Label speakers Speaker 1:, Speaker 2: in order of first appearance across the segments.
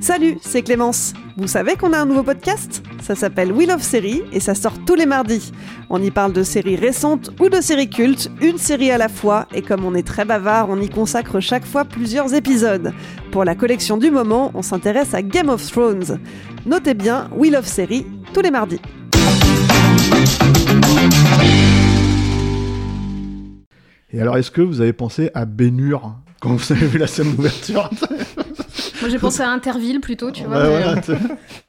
Speaker 1: Salut, c'est Clémence. Vous savez qu'on a un nouveau podcast? Ça s'appelle Wheel of Série et ça sort tous les mardis. On y parle de séries récentes ou de séries cultes, une série à la fois, et comme on est très bavard, on y consacre chaque fois plusieurs épisodes. Pour la collection du moment, on s'intéresse à Game of Thrones. Notez bien Wheel of Série tous les mardis.
Speaker 2: Et alors, est-ce que vous avez pensé à Bénur quand vous avez vu la scène d'ouverture?
Speaker 3: Moi j'ai pensé à Interville plutôt, tu vois.
Speaker 2: Ouais,
Speaker 3: mais, euh,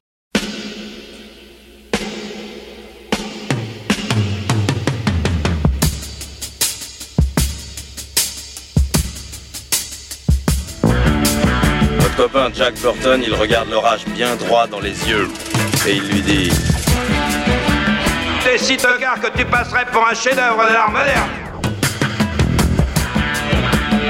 Speaker 4: copain Jack Burton, il regarde l'orage bien droit dans les yeux et il lui dit
Speaker 5: T'es si tocard que tu passerais pour un chef-d'œuvre de l'art moderne.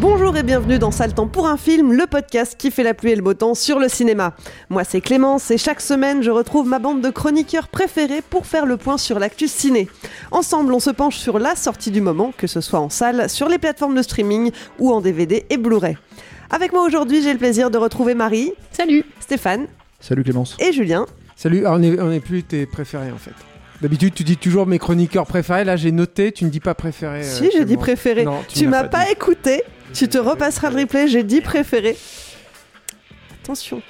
Speaker 1: Bonjour et bienvenue dans Sale Temps pour un film, le podcast qui fait la pluie et le beau temps sur le cinéma. Moi c'est Clémence et chaque semaine je retrouve ma bande de chroniqueurs préférés pour faire le point sur l'actu ciné. Ensemble on se penche sur la sortie du moment, que ce soit en salle, sur les plateformes de streaming ou en DVD et Blu-ray. Avec moi aujourd'hui j'ai le plaisir de retrouver Marie,
Speaker 3: Salut
Speaker 1: Stéphane
Speaker 2: Salut Clémence.
Speaker 1: et Julien.
Speaker 6: Salut, ah, on est, on est plus tes préférés en fait. D'habitude, tu dis toujours mes chroniqueurs préférés. Là, j'ai noté, tu ne dis pas préféré.
Speaker 1: si j'ai dit préféré,
Speaker 6: Non,
Speaker 1: tu
Speaker 6: ne
Speaker 1: m'as pas
Speaker 6: dit.
Speaker 1: écouté, tu te repasseras le replay, j'ai dit préféré. Attention.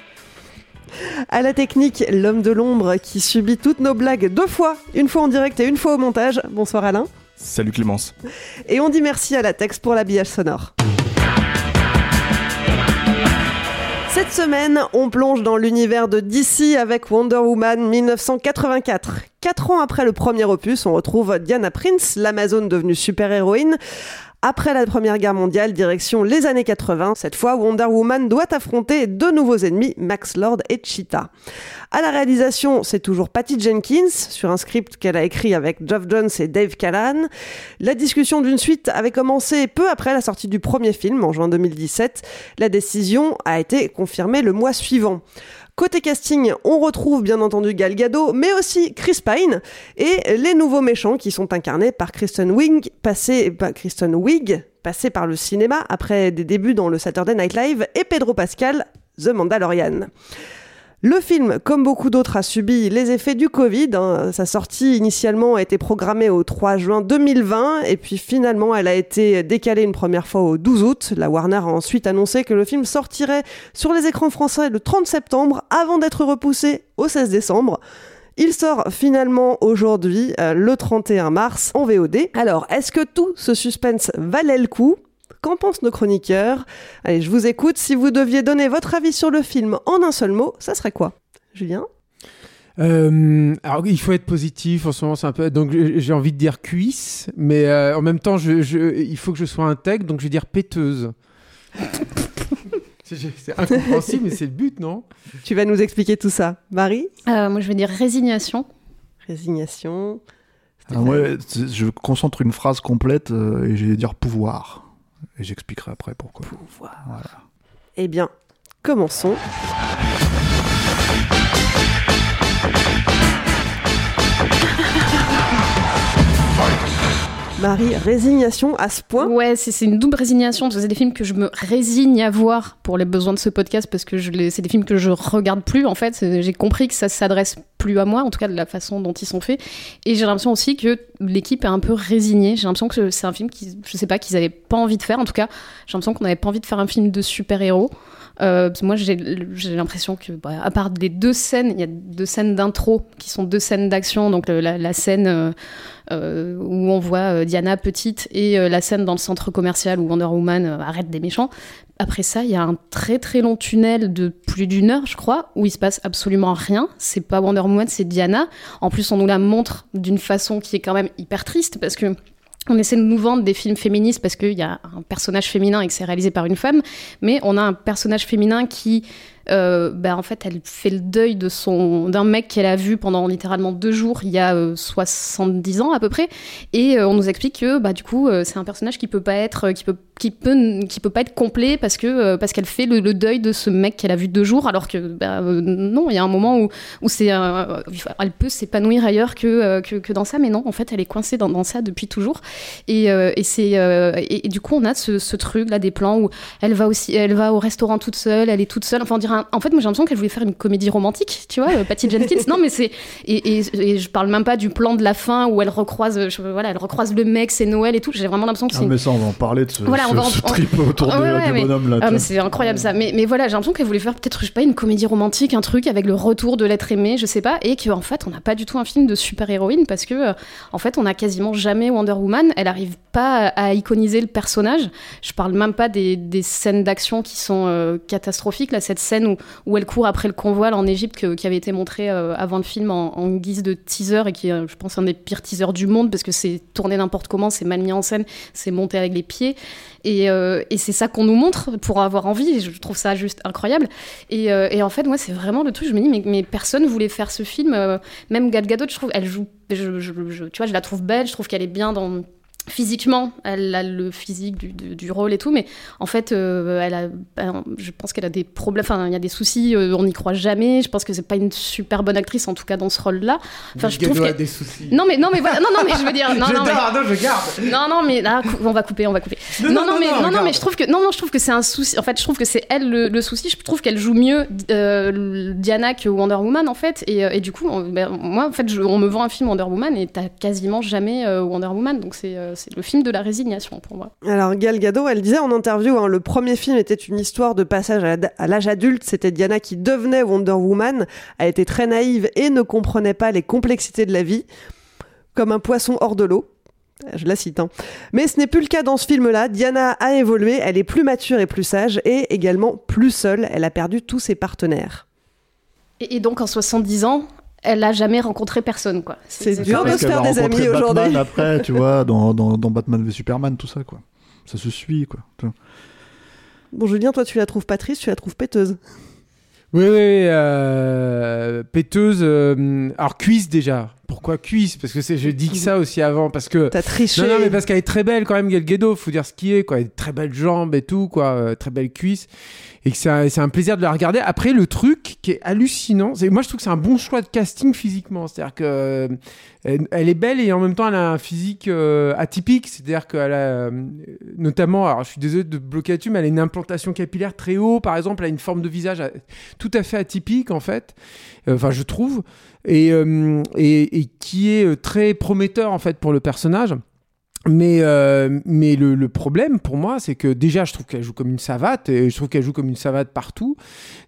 Speaker 1: À la technique, l'homme de l'ombre qui subit toutes nos blagues deux fois, une fois en direct et une fois au montage. Bonsoir Alain.
Speaker 7: Salut Clémence.
Speaker 1: Et on dit merci à la texte pour l'habillage sonore. Cette semaine, on plonge dans l'univers de DC avec Wonder Woman 1984. Quatre ans après le premier opus, on retrouve Diana Prince, l'Amazone devenue super-héroïne. Après la Première Guerre mondiale, direction les années 80, cette fois Wonder Woman doit affronter deux nouveaux ennemis, Max Lord et Cheetah. À la réalisation, c'est toujours Patty Jenkins, sur un script qu'elle a écrit avec Geoff Jones et Dave Callahan. La discussion d'une suite avait commencé peu après la sortie du premier film, en juin 2017. La décision a été confirmée le mois suivant. Côté casting, on retrouve bien entendu Gal Gadot, mais aussi Chris Pine et les nouveaux méchants qui sont incarnés par Kristen Wiig, passé, Wiig, passé par le cinéma après des débuts dans le Saturday Night Live, et Pedro Pascal, The Mandalorian. Le film, comme beaucoup d'autres, a subi les effets du Covid. hein. Sa sortie initialement a été programmée au 3 juin 2020 et puis finalement elle a été décalée une première fois au 12 août. La Warner a ensuite annoncé que le film sortirait sur les écrans français le 30 septembre avant d'être repoussé au 16 décembre. Il sort finalement aujourd'hui, euh, le 31 mars, en VOD. Alors, est-ce que tout ce suspense valait le coup? Qu'en pensent nos chroniqueurs? Allez, je vous écoute. Si vous deviez donner votre avis sur le film en un seul mot, ça serait quoi? Julien?
Speaker 6: Euh, alors, il faut être positif. En ce moment, c'est un peu. Donc, j'ai envie de dire cuisse, mais euh, en même temps, je, je- il faut que je sois intègre, donc je vais dire péteuse. c'est incompréhensible, mais c'est le but, non?
Speaker 1: Tu vas nous expliquer tout ça. Marie?
Speaker 3: Euh, moi je vais dire résignation.
Speaker 1: Résignation.
Speaker 2: Ah, moi, c'est- je concentre une phrase complète euh, et je vais dire pouvoir. Et j'expliquerai après pourquoi.
Speaker 1: Pouvoir.
Speaker 2: Voilà.
Speaker 1: Eh bien, commençons. Marie, résignation à ce point
Speaker 3: Ouais, c'est une double résignation. C'est des films que je me résigne à voir pour les besoins de ce podcast parce que c'est des films que je regarde plus en fait. J'ai compris que ça s'adresse plus à moi, en tout cas de la façon dont ils sont faits. Et j'ai l'impression aussi que l'équipe est un peu résignée. J'ai l'impression que c'est un film qui, je sais pas, qu'ils avaient pas envie de faire. En tout cas, j'ai l'impression qu'on n'avait pas envie de faire un film de super-héros. Euh, moi, j'ai l'impression que, bah, à part les deux scènes, il y a deux scènes d'intro qui sont deux scènes d'action. Donc la, scène euh, euh, où on voit Diana petite et la scène dans le centre commercial où Wonder Woman arrête des méchants. Après ça, il y a un très très long tunnel de plus d'une heure, je crois, où il se passe absolument rien. C'est pas Wonder Woman, c'est Diana. En plus, on nous la montre d'une façon qui est quand même hyper triste parce que on essaie de nous vendre des films féministes parce qu'il y a un personnage féminin et que c'est réalisé par une femme, mais on a un personnage féminin qui, euh, bah, en fait, elle fait le deuil de son d'un mec qu'elle a vu pendant littéralement deux jours il y a euh, 70 ans à peu près, et euh, on nous explique que bah du coup euh, c'est un personnage qui peut pas être qui peut qui peut qui peut pas être complet parce que euh, parce qu'elle fait le, le deuil de ce mec qu'elle a vu deux jours alors que bah, euh, non il y a un moment où où c'est euh, elle peut s'épanouir ailleurs que, euh, que que dans ça mais non en fait elle est coincée dans, dans ça depuis toujours. Et, euh, et c'est euh, et, du coup on a ce, ce truc là des plans où elle va aussi elle va au restaurant toute seule elle est toute seule enfin on dirait un- en fait moi j'ai l'impression qu'elle voulait faire une comédie romantique tu vois euh, Patty Jenkins non mais c'est et, et, et je parle même pas du plan de la fin où elle recroise je- voilà elle recroise le mec c'est Noël et tout j'ai vraiment l'impression que c'est
Speaker 2: Ah, mais ça, on va en parler de ce,
Speaker 3: Voilà, on va en-
Speaker 2: ce trip autour de-
Speaker 3: Ouais, ouais,
Speaker 2: du
Speaker 3: mais-
Speaker 2: bonhomme là.
Speaker 3: Ah, c'est incroyable ça. Mais, mais voilà, j'ai l'impression qu'elle voulait faire peut-être, je sais pas, une comédie romantique, un truc avec le retour de l'être aimé, je sais pas, et qu'en fait, on n'a pas du tout un film de super-héroïne parce que, euh, en fait, on a quasiment jamais Wonder Woman. Elle arrive pas à, à iconiser le personnage. Je parle même pas des, des scènes d'action qui sont euh, catastrophiques. Là, cette scène où, où elle court après le convoi en Égypte qui avait été montrée euh, avant le film en, guise de teaser et qui est, je pense, un des pires teasers du monde parce que c'est tourné n'importe comment, c'est mal mis en scène, c'est monté avec les pieds. Et, euh, c'est ça qu'on nous montre pour avoir envie. Et je trouve ça juste incroyable. Et, euh, et en fait, moi, c'est vraiment le truc. Je me dis, mais, mais personne voulait faire ce film. même Gal Gadot, je trouve, elle joue. Je- tu vois, je la trouve belle. Je trouve qu'elle est bien dans. Physiquement, elle a le physique du, du- du rôle et tout, mais en fait, euh, elle a, ben, je pense qu'elle a des problèmes, enfin, il y a des soucis, euh, on n'y croit jamais. Je pense que c'est pas une super bonne actrice, en tout cas dans ce rôle-là. Enfin, je trouve
Speaker 6: a des soucis.
Speaker 3: Non, mais non, mais voilà, non, non, mais je veux dire, non,
Speaker 6: je
Speaker 3: non, mais-
Speaker 6: non, je garde.
Speaker 3: non, non, mais là, cou- on va couper, on va couper.
Speaker 6: Non,
Speaker 3: Non, mais
Speaker 6: non,
Speaker 3: non, mais je trouve que non, non, je trouve que c'est un souci. En fait, je trouve que c'est elle le, le souci. Je trouve qu'elle joue mieux euh, Diana que Wonder Woman en fait. Et, et du coup, on- ben, moi, en fait, je- on me vend un film Wonder Woman et t'as quasiment jamais Wonder Woman. Donc c'est c'est le film de la résignation pour moi.
Speaker 1: Alors Gal Gadot, elle disait en interview, hein, le premier film était une histoire de passage à, l'âge adulte. C'était Diana qui devenait Wonder Woman, a été très naïve et ne comprenait pas les complexités de la vie, comme un poisson hors de l'eau. Je la cite. hein. Mais ce n'est plus le cas dans ce film-là. Diana a évolué, elle est plus mature et plus sage, et également plus seule. Elle a perdu tous ses partenaires.
Speaker 3: Et, et donc en 70 ans, elle a jamais rencontré personne quoi.
Speaker 1: C'est dur de se faire des amis aujourd'hui.
Speaker 2: après, tu vois, dans, dans, dans Batman v Superman, tout ça, quoi. Ça se suit, quoi. tu vois.
Speaker 1: Bon, Julien, toi, tu la trouves pas triste, tu la trouves péteuse.
Speaker 6: Oui, oui, euh, péteuse. euh, alors cuisse déjà. Pourquoi cuisse? Parce que c'est, je dis que ça aussi avant, parce que.
Speaker 1: T'as triché.
Speaker 6: Non, non, mais parce qu'elle est très belle quand même, Gal Gadot, faut dire ce qui est, quoi. Elle a très belles jambes et tout, quoi. euh, très belles cuisses. Et que c'est un, c'est un plaisir de la regarder. Après, le truc qui est hallucinant, c'est moi je trouve que c'est un bon choix de casting physiquement. C'est-à-dire que euh, elle, est belle et en même temps elle a un physique euh, atypique. C'est-à-dire qu'elle a notamment, alors je suis désolé de bloquer là-dessus, mais elle a une implantation capillaire très haut, par exemple. Elle a une forme de visage tout à fait atypique en fait. Enfin, je trouve. Et, euh, et, et qui est euh, très prometteur en fait pour le personnage. Mais, euh, mais le, le problème pour moi, c'est que déjà, je trouve qu'elle joue comme une savate, et je trouve qu'elle joue comme une savate partout,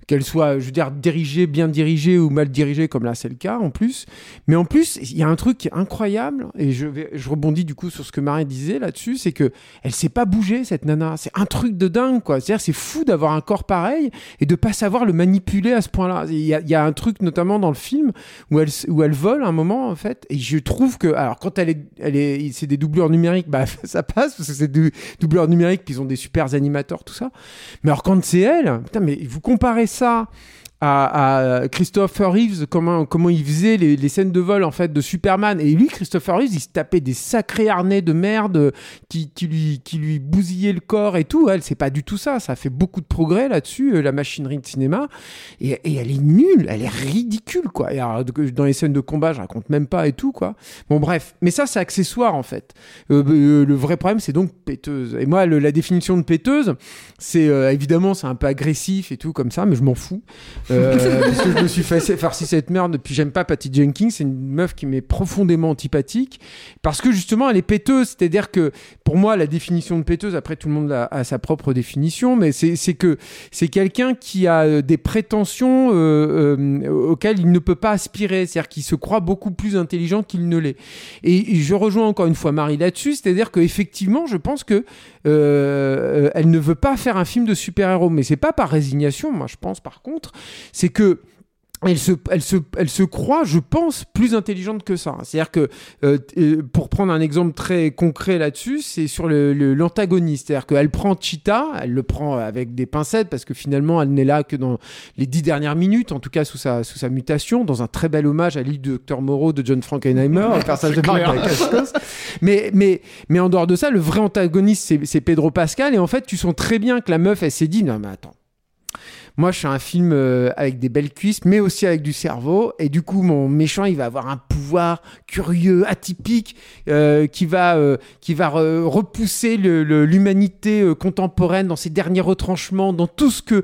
Speaker 6: qu'elle soit, je veux dire, dirigée, bien dirigée ou mal dirigée, comme là c'est le cas en plus. Mais en plus, il y a un truc qui est incroyable, et je, je rebondis du coup sur ce que Marie disait là-dessus, c'est que elle sait pas bouger cette nana. C'est un truc de dingue, quoi. C'est-à-dire, c'est fou d'avoir un corps pareil et de pas savoir le manipuler à ce point-là. Il y y a un truc notamment dans le film où elle, où elle vole un moment en fait, et je trouve que, alors quand elle est, elle est, c'est des doublures numériques, bah ça passe parce que c'est des doubleurs numériques, puis ils ont des super animateurs, tout ça. Mais alors quand c'est elle, putain, mais vous comparez ça à, Christopher Reeves, comment, comment il faisait les, scènes de vol en fait de Superman. Et lui, Christopher Reeves, il se tapait des sacrés harnais de merde qui, lui, qui lui le corps et tout. Elle, c'est pas du tout ça. Ça fait beaucoup de progrès là-dessus, euh, la machinerie de cinéma. Et, elle est nulle, elle est ridicule, quoi. Dans les scènes de combat, je raconte même pas et tout, quoi. Bon, bref. Mais ça, c'est accessoire, en fait. Euh, euh, le vrai problème, c'est donc péteuse. Et moi, la définition de péteuse, c'est évidemment, c'est un peu agressif et tout, comme ça, mais je m'en fous. Euh, parce que je me suis fait farci cette merde. Puis j'aime pas Patty Jenkins. C'est une meuf qui m'est profondément antipathique parce que justement elle est péteuse. C'est-à-dire que pour moi la définition de péteuse, après tout le monde a, a sa propre définition, mais c'est que c'est quelqu'un qui a euh, des prétentions euh, euh, auxquelles il ne peut pas aspirer. C'est-à-dire qu'il se croit beaucoup plus intelligent qu'il ne l'est. Et je rejoins encore une fois Marie là-dessus. C'est-à-dire que effectivement, je pense que elle ne veut pas faire un film de super-héros, mais c'est pas par résignation. Moi, je pense par contre, c'est que elle se, elle, se, elle se croit, je pense, plus intelligente que ça. C'est-à-dire que, euh, euh, pour prendre un exemple très concret là-dessus, c'est sur l'antagoniste. Le. C'est-à-dire qu'elle prend Cheetah, elle le prend avec des pincettes parce que finalement, elle n'est là que dans les dix dernières minutes, en tout cas sous sa, sous sa mutation, dans un très bel hommage à l'île du Docteur Moreau de John Frankenheimer, un personnage de mais, mais, mais en dehors de ça, le vrai antagoniste, c'est Pedro Pascal. Et en fait, tu sens très bien que la meuf, elle s'est dit, non mais attends moi, je suis un film euh, avec des belles cuisses, mais aussi avec du cerveau. Et du coup, mon méchant, il va avoir un pouvoir curieux, atypique, euh, qui va, euh, qui va repousser l'humanité contemporaine dans ses derniers retranchements, dans tout ce que,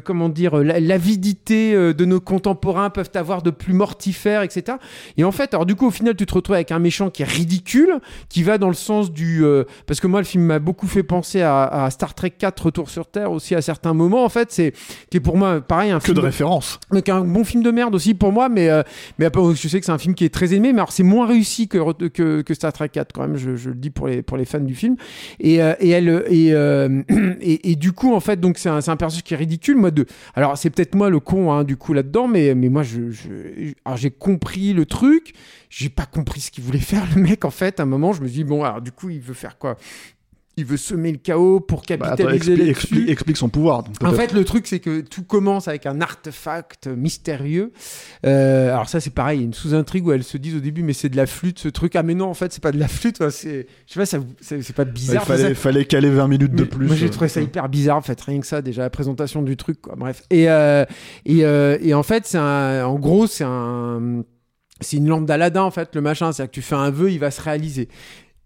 Speaker 6: comment dire, l'avidité de nos contemporains peuvent avoir de plus mortifère, etc. Et en fait, alors du coup, au final, tu te retrouves avec un méchant qui est ridicule, qui va dans le sens du... parce que moi, le film m'a beaucoup fait penser à, à Star Trek 4, Retour sur Terre, aussi à certains moments. En fait, c'est qui est pour moi pareil un
Speaker 2: que
Speaker 6: film
Speaker 2: de référence.
Speaker 6: donc un bon film de merde aussi pour moi mais euh, mais après je sais que c'est un film qui est très aimé mais alors c'est moins réussi que, que, que Star Trek 4 quand même je, je, le dis pour les pour les fans du film. Et, euh, et elle et, euh, et, et du coup en fait donc c'est un, un personnage qui est ridicule moi de alors c'est peut-être moi le con hein, du coup là dedans mais mais moi je, je alors j'ai compris le truc. J'ai pas compris ce qu'il voulait faire le mec en fait à un moment je me dis bon alors du coup il veut faire quoi? Il veut semer le chaos pour capitaliser
Speaker 2: bah, attends, explique,
Speaker 6: là-dessus.
Speaker 2: explique, explique son pouvoir. donc,
Speaker 6: En fait, le truc, c'est que tout commence avec un artefact mystérieux. Euh, alors ça, c'est pareil, il y a une sous-intrigue où elles se disent au début, mais c'est de la flûte, ce truc. Ah mais non, en fait, c'est pas de la flûte. C'est, je sais pas, ça, c'est c'est pas
Speaker 2: Bah, il
Speaker 6: bizarre.
Speaker 2: fallait, caler 20 minutes de plus.
Speaker 6: Moi, j'ai
Speaker 2: euh,
Speaker 6: trouvé ça hyper bizarre, en fait, rien que ça, déjà la présentation du truc, quoi. Bref. Et, euh, et, euh, et en fait, c'est un, en gros, c'est un, c'est une lampe d'Aladin, en fait, le machin. C'est-à-dire que tu fais un vœu, il va se réaliser.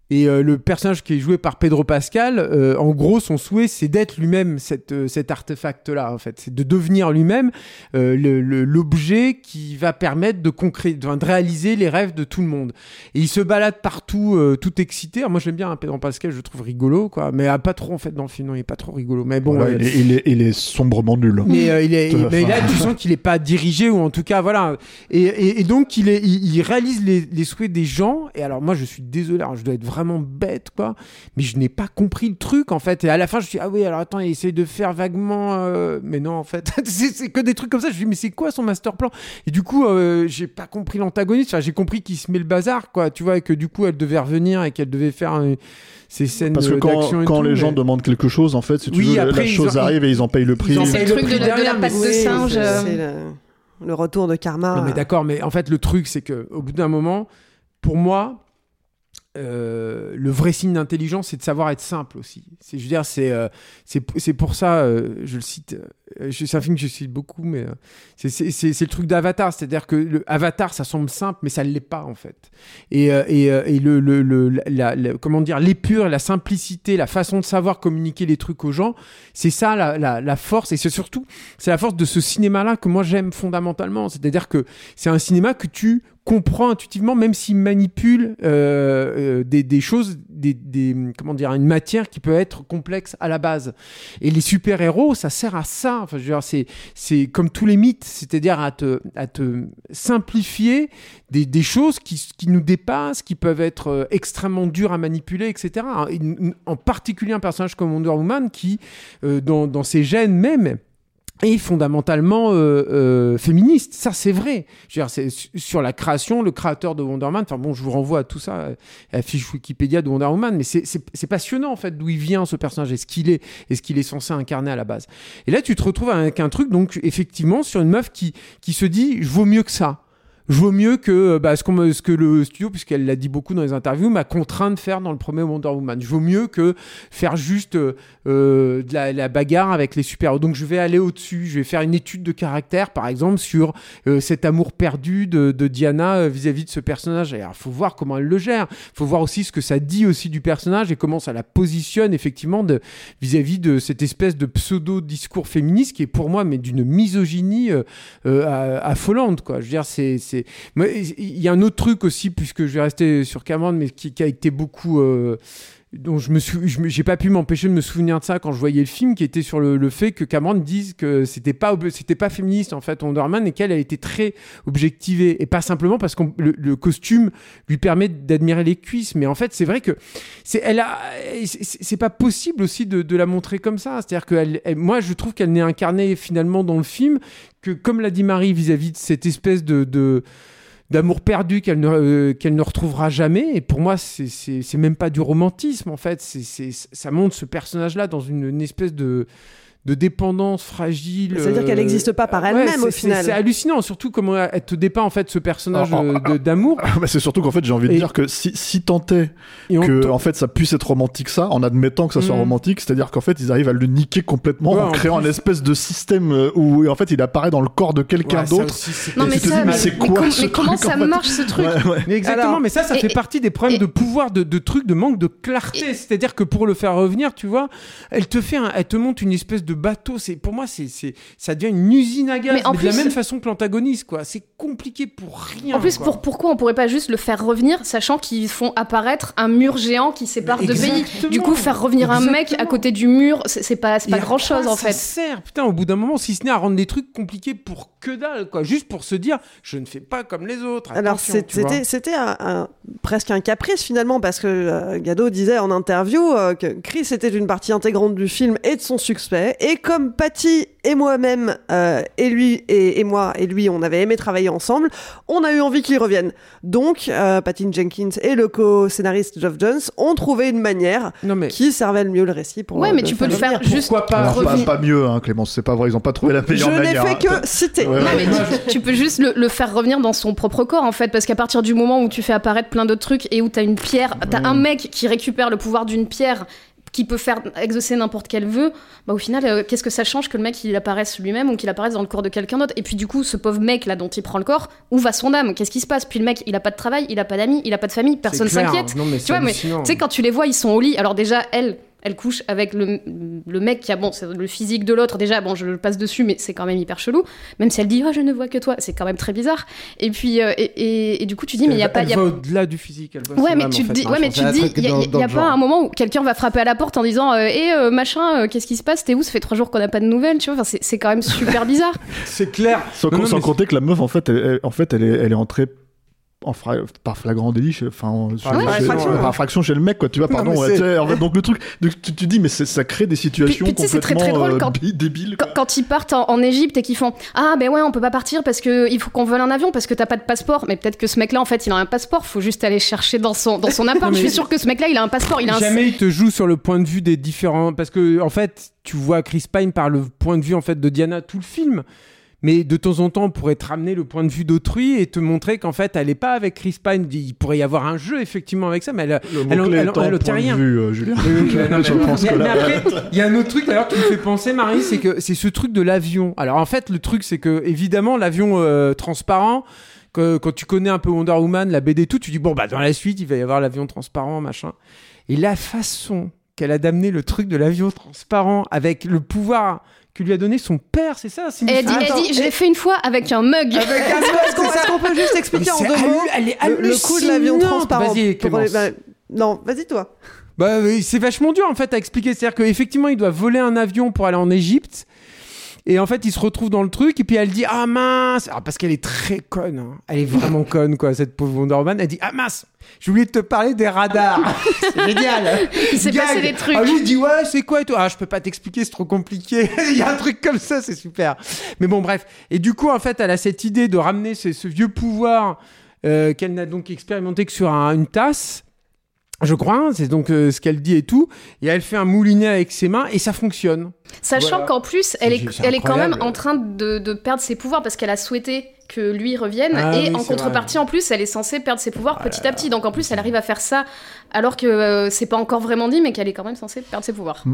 Speaker 6: Et euh, le personnage qui est joué par Pedro Pascal, euh, en gros, son souhait, c'est d'être lui-même cette, euh, cet artefact-là, en fait. C'est de devenir lui-même le- le- l'objet qui va permettre de, concré- de, de réaliser les rêves de tout le monde. Et il se balade partout, tout excité. Alors, moi, j'aime bien hein, Pedro Pascal, je le trouve rigolo, quoi. Mais ah, pas trop, en fait, dans le film, non, il est pas trop rigolo. Mais bon,
Speaker 2: voilà, il, est, il, est, il est sombrement nul.
Speaker 6: mais, il est, mais là, tu sens qu'il est pas dirigé ou en tout cas, voilà. Et, et, et donc, il, est, il, il réalise les, les souhaits des gens. Et alors, moi, je suis désolé, alors, je dois être vraiment bête, quoi. Mais je n'ai pas compris le truc, en fait. Et à la fin, je me suis dit, ah oui, alors attends, il essaye de faire vaguement. euh, Mais non, en fait, c'est que des trucs comme ça. Je me suis dit, mais c'est quoi son master plan? Et du coup, euh, j'ai pas compris l'antagoniste. Enfin, j'ai compris qu'il se met le bazar, quoi. Tu vois, et que du coup, elle devait revenir et qu'elle devait faire euh, ces scènes
Speaker 2: Parce que quand, quand
Speaker 6: tout,
Speaker 2: les gens demandent quelque chose, en fait, si tu
Speaker 6: Oui,
Speaker 2: veux, la-
Speaker 6: après,
Speaker 2: la chose
Speaker 6: ont-
Speaker 2: arrive et ils en payent le prix.
Speaker 6: C'est le
Speaker 3: le truc de la- de la patte de
Speaker 1: Oui,
Speaker 3: singe,
Speaker 1: le retour de karma.
Speaker 6: Non, mais d'accord, mais en fait, le truc, c'est que au bout d'un moment, pour moi, euh, le vrai signe d'intelligence, c'est de savoir être simple aussi. C'est, je veux dire, c'est, euh, c'est, pour ça, euh, je le cite. euh, c'est un film que je cite beaucoup, mais c'est, le truc d'Avatar, c'est-à-dire que le Avatar, ça semble simple, mais ça ne l'est pas en fait. Et, et, et le, le, le- la- comment dire, l'épure, la simplicité, la façon de savoir communiquer les trucs aux gens, c'est ça la, la, la force, et c'est surtout, c'est la force de ce cinéma-là que moi j'aime fondamentalement. C'est-à-dire que c'est un cinéma que tu comprends intuitivement, même s'il manipule euh, euh, des, des choses, des, des- comment dire, une matière qui peut être complexe à la base. Et les super-héros, ça sert à ça. Enfin, je veux dire, c'est, c'est comme tous les mythes, c'est-à-dire à te, à te simplifier des, des choses qui, qui nous dépassent, qui peuvent être euh, extrêmement dures à manipuler, etc. Et En particulier un personnage comme Wonder Woman qui, euh, dans, dans ses gènes même, est fondamentalement euh, euh, féministe. Ça, c'est vrai. Je veux dire, sur la création, le créateur de Wonder Woman. Enfin bon, je vous renvoie à tout ça, à la fiche Wikipédia de Wonder Woman. Mais c'est passionnant en fait d'où il vient ce personnage et ce qu'il est et ce qu'il est censé incarner à la base? Et là, tu te retrouves avec un truc donc effectivement sur une meuf qui qui se dit, je vaux mieux que ça. Je vaux mieux que bah, ce, me- ce que le studio, puisqu'elle l'a dit beaucoup dans les interviews, m'a contraint de faire dans le premier Wonder Woman. Je mieux que faire juste euh, euh, de la, bagarre avec les super-héros. Donc je vais aller au-dessus, je vais faire une étude de caractère, par exemple, sur euh, cet amour perdu de, Diana euh, vis-à-vis de ce personnage. Alors, faut voir comment elle le gère. faut voir aussi ce que ça dit aussi du personnage et comment ça la positionne effectivement vis-à-vis de cette espèce de pseudo-discours féministe qui est pour moi mais d'une misogynie euh, euh, affolante quoi. Je veux dire c'est il y a un autre truc aussi puisque je vais rester sur Cameron mais qui, qui a été beaucoup euh, dont je me j'ai pas pu m'empêcher de me souvenir de ça quand je voyais le film, qui était sur le, fait que Cameron dise que c'était pas, c'était pas féministe en fait Wonder Man et qu'elle a été très objectivée et pas simplement parce que le, costume lui permet d'admirer les cuisses, mais en fait c'est vrai que c'est, elle a, c'est- pas possible aussi de, de la montrer comme ça. C'est-à-dire que moi je trouve qu'elle n'est incarnée finalement dans le film que comme l'a dit Marie vis-à-vis de cette espèce de d'amour perdu qu'elle ne, euh, qu'elle ne retrouvera jamais. Et pour moi, c'est, c'est, même pas du romantisme, en fait. C'est, ça montre ce personnage-là dans une espèce de, de dépendance fragile.
Speaker 1: C'est-à-dire qu'elle
Speaker 6: euh,
Speaker 1: n'existe pas par elle-même, au final.
Speaker 6: C'est hallucinant, surtout comment elle te dépeint, en fait, ce personnage
Speaker 2: Ah,
Speaker 6: euh,
Speaker 2: ah,
Speaker 6: de- d'amour.
Speaker 2: Bah, c'est surtout qu'en fait, j'ai envie de
Speaker 6: Et-
Speaker 2: dire que si, si tant est que en fait ça puisse être romantique ça, en admettant que ça soit
Speaker 6: Mm.
Speaker 2: romantique, c'est-à-dire qu'en fait ils arrivent à le niquer complètement
Speaker 6: Ouais,
Speaker 2: en
Speaker 6: en
Speaker 2: créant
Speaker 6: plus.
Speaker 2: un espèce de système euh, où en fait il apparaît dans le corps de quelqu'un
Speaker 6: Ouais,
Speaker 2: d'autre.
Speaker 3: Non, mais ça,
Speaker 2: mais c'est quoi ce
Speaker 3: mais comment ça
Speaker 2: fait
Speaker 3: marche ce truc
Speaker 2: Ouais, ouais.
Speaker 6: Mais exactement,
Speaker 1: Alors,
Speaker 6: mais ça, ça
Speaker 3: et-
Speaker 6: fait partie des problèmes de pouvoir, de, de trucs, de manque de clarté. C'est-à-dire que pour le faire revenir, tu vois, elle te fait, elle te monte une espèce de bateau. C'est pour moi, c'est, c'est, ça devient une usine à gaz,
Speaker 3: Mais en
Speaker 6: mais de la
Speaker 3: plus-
Speaker 6: même façon que l'antagoniste, quoi. C'est compliqué pour rien.
Speaker 3: En plus,
Speaker 6: quoi.
Speaker 3: pour, pourquoi on pourrait pas juste le faire revenir, sachant qu'ils font apparaître un mur géant qui sépare deux pays? Du coup, faire revenir un mec à côté du mur, c'est c'est pas, pas grand chose
Speaker 6: quoi
Speaker 3: en
Speaker 6: ça
Speaker 3: fait.
Speaker 6: sert, putain, au bout d'un moment, si ce n'est à rendre des trucs compliqués pour que dalle, quoi. Juste pour se dire, je ne fais pas comme les autres.
Speaker 1: Alors c'était c'était un- un- presque un caprice finalement parce que euh, Gado disait en interview euh, que Chris était une partie intégrante du film et de son succès et comme Patty et moi-même euh, et lui et, et moi et lui on avait aimé travailler ensemble, on a eu envie qu'il revienne. Donc euh, Patty Jenkins et le co-scénariste Geoff Jones ont trouvé une manière
Speaker 6: Non, mais
Speaker 1: qui servait le mieux le récit pour
Speaker 3: Ouais,
Speaker 1: euh,
Speaker 3: mais tu peux le faire
Speaker 1: revenir.
Speaker 3: juste
Speaker 6: Pourquoi pas
Speaker 2: Alors, pas, mieux, hein, Clémence, c'est pas vrai, ils ont pas trouvé la
Speaker 1: Je
Speaker 2: meilleure
Speaker 1: n'ai
Speaker 2: manière.
Speaker 1: fait
Speaker 2: hein.
Speaker 1: que citer.
Speaker 2: Ouais,
Speaker 3: Non,
Speaker 2: ouais.
Speaker 3: mais tu, tu peux juste le, le faire revenir dans son propre corps en fait, parce qu'à partir du moment où tu fais apparaître plein d'autres trucs et où t'as une pierre, t'as un mec qui récupère le pouvoir d'une pierre qui peut faire exaucer n'importe quel vœu, bah au final, euh, qu'est-ce que ça change que le mec il apparaisse lui-même ou qu'il apparaisse dans le corps de quelqu'un d'autre? Et puis du coup, ce pauvre mec là dont il prend le corps, où va son âme? Qu'est-ce qui se passe? Puis le mec, il a pas de travail, il a pas d'amis, il a pas de famille, personne s'inquiète. Tu vois, mais tu sais, quand tu les vois, ils sont au lit. Alors déjà, elle, elle couche avec le, le mec qui a, bon, c'est le physique de l'autre. Déjà, bon, je le passe dessus, mais c'est quand même hyper chelou. Même si elle dit, oh, je ne vois que toi, c'est quand même très bizarre. Et puis, euh, et, et- et du coup, tu dis, mais il y a
Speaker 6: Elle
Speaker 3: pas. il Y
Speaker 6: va
Speaker 3: a...
Speaker 6: au-delà du physique. Elle voit
Speaker 3: Ouais, mais tu
Speaker 6: en
Speaker 3: te
Speaker 6: fait.
Speaker 3: dis, ouais, mais tu te dis, il y a, y a pas un moment où quelqu'un va frapper à la porte en disant, euh, hé, euh, machin, euh, qu'est-ce qui se passe? T'es où? Ça fait trois jours qu'on n'a pas de nouvelles, tu vois? Enfin, c'est- c'est quand même super bizarre.
Speaker 6: C'est clair.
Speaker 2: Sans,
Speaker 6: Non, non,
Speaker 2: sans
Speaker 6: mais
Speaker 2: compter que la meuf, en fait, elle, elle- en fait, elle est, elle est entrée en fra- par flagrant délit, chez- enfin, chez-
Speaker 6: Ouais,
Speaker 2: chez-
Speaker 1: infraction,
Speaker 2: par
Speaker 1: ouais.
Speaker 2: infraction chez le mec, quoi. Tu vois,
Speaker 6: Non,
Speaker 2: pardon. tu en fait, donc le truc, donc, tu te dis, mais ça crée des situations
Speaker 3: puis, tu sais, c'est très,
Speaker 2: complètement
Speaker 3: très drôle
Speaker 2: euh,
Speaker 3: quand-
Speaker 2: bi- débiles.
Speaker 3: Quand,
Speaker 2: quoi.
Speaker 3: quand ils partent en, en Égypte et qu'ils font Ah, ben ouais, on peut pas partir parce que il faut qu'on vole un avion parce que t'as pas de passeport. Mais peut-être que ce mec-là, en fait, il a un passeport. Faut juste aller chercher dans son, dans son appart.
Speaker 6: Non, mais-
Speaker 3: Je suis sûr que ce mec-là, il a un passeport. Il a un.
Speaker 6: Jamais il te joue sur le point de vue des différents parce que en fait tu vois Chris Pine par le point de vue en fait de Diana tout le film mais de temps en temps on pourrait te ramener le point de vue d'autrui et te montrer qu'en fait elle est pas avec Chris Pine il pourrait y avoir un jeu effectivement avec ça mais elle
Speaker 2: Le
Speaker 6: elle, elle,
Speaker 2: étant
Speaker 6: elle
Speaker 2: point
Speaker 6: obtient
Speaker 2: de
Speaker 6: rien
Speaker 2: vue, euh, Julien.
Speaker 6: Il y a un autre truc d'ailleurs qui me fait penser, Marie, c'est que c'est ce truc de l'avion. Alors en fait, le truc, c'est que évidemment, l'avion euh, transparent, que, quand tu connais un peu Wonder Woman, la BD et tout, tu dis bon bah dans la suite, il va y avoir l'avion transparent, machin. Et la façon qu'elle a d'amener le truc de l'avion transparent avec le pouvoir que lui a donné son père, c'est ça
Speaker 3: elle dit, elle dit, je l'ai fait une fois avec un mug.
Speaker 1: Est-ce qu'on- est-ce qu'on est-ce qu'on peut juste expliquer en deux
Speaker 6: c'est
Speaker 1: mots
Speaker 6: elle est
Speaker 1: le, le coup de l'avion
Speaker 6: hallucinante.
Speaker 1: transparent
Speaker 6: Vas-y,
Speaker 1: bah, Non, vas-y toi.
Speaker 6: Bah, c'est vachement dur en fait à expliquer. C'est-à-dire qu'effectivement, il doit voler un avion pour aller en Égypte. Et en fait, il se retrouve dans le truc. Et puis elle dit Ah mince Alors, Parce qu'elle est très conne. hein. Elle est vraiment conne, quoi, cette pauvre Wonder Woman. Elle dit Ah mince J'ai oublié de te parler des radars. c'est génial.
Speaker 3: Il s'est passé des trucs.
Speaker 6: Ah, lui, il dit Ouais, c'est quoi et tout Ah, je peux pas t'expliquer, c'est trop compliqué. il y a un truc comme ça, c'est super. Mais bon, bref. Et du coup, en fait, elle a cette idée de ramener ce, ce vieux pouvoir euh, qu'elle n'a donc expérimenté que sur un- une tasse. Je crois, hein, c'est donc euh, ce qu'elle dit et tout. Et elle fait un moulinet avec ses mains et ça fonctionne.
Speaker 3: Sachant
Speaker 6: Voilà.
Speaker 3: qu'en plus, elle est, elle est quand même en train de, de perdre ses pouvoirs parce qu'elle a souhaité que lui revienne.
Speaker 6: Ah
Speaker 3: et
Speaker 6: oui,
Speaker 3: en contrepartie, en plus, elle est censée perdre ses pouvoirs petit à petit. Donc en plus, elle arrive à faire ça alors que euh, c'est pas encore vraiment dit, mais qu'elle est quand même censée perdre ses pouvoirs.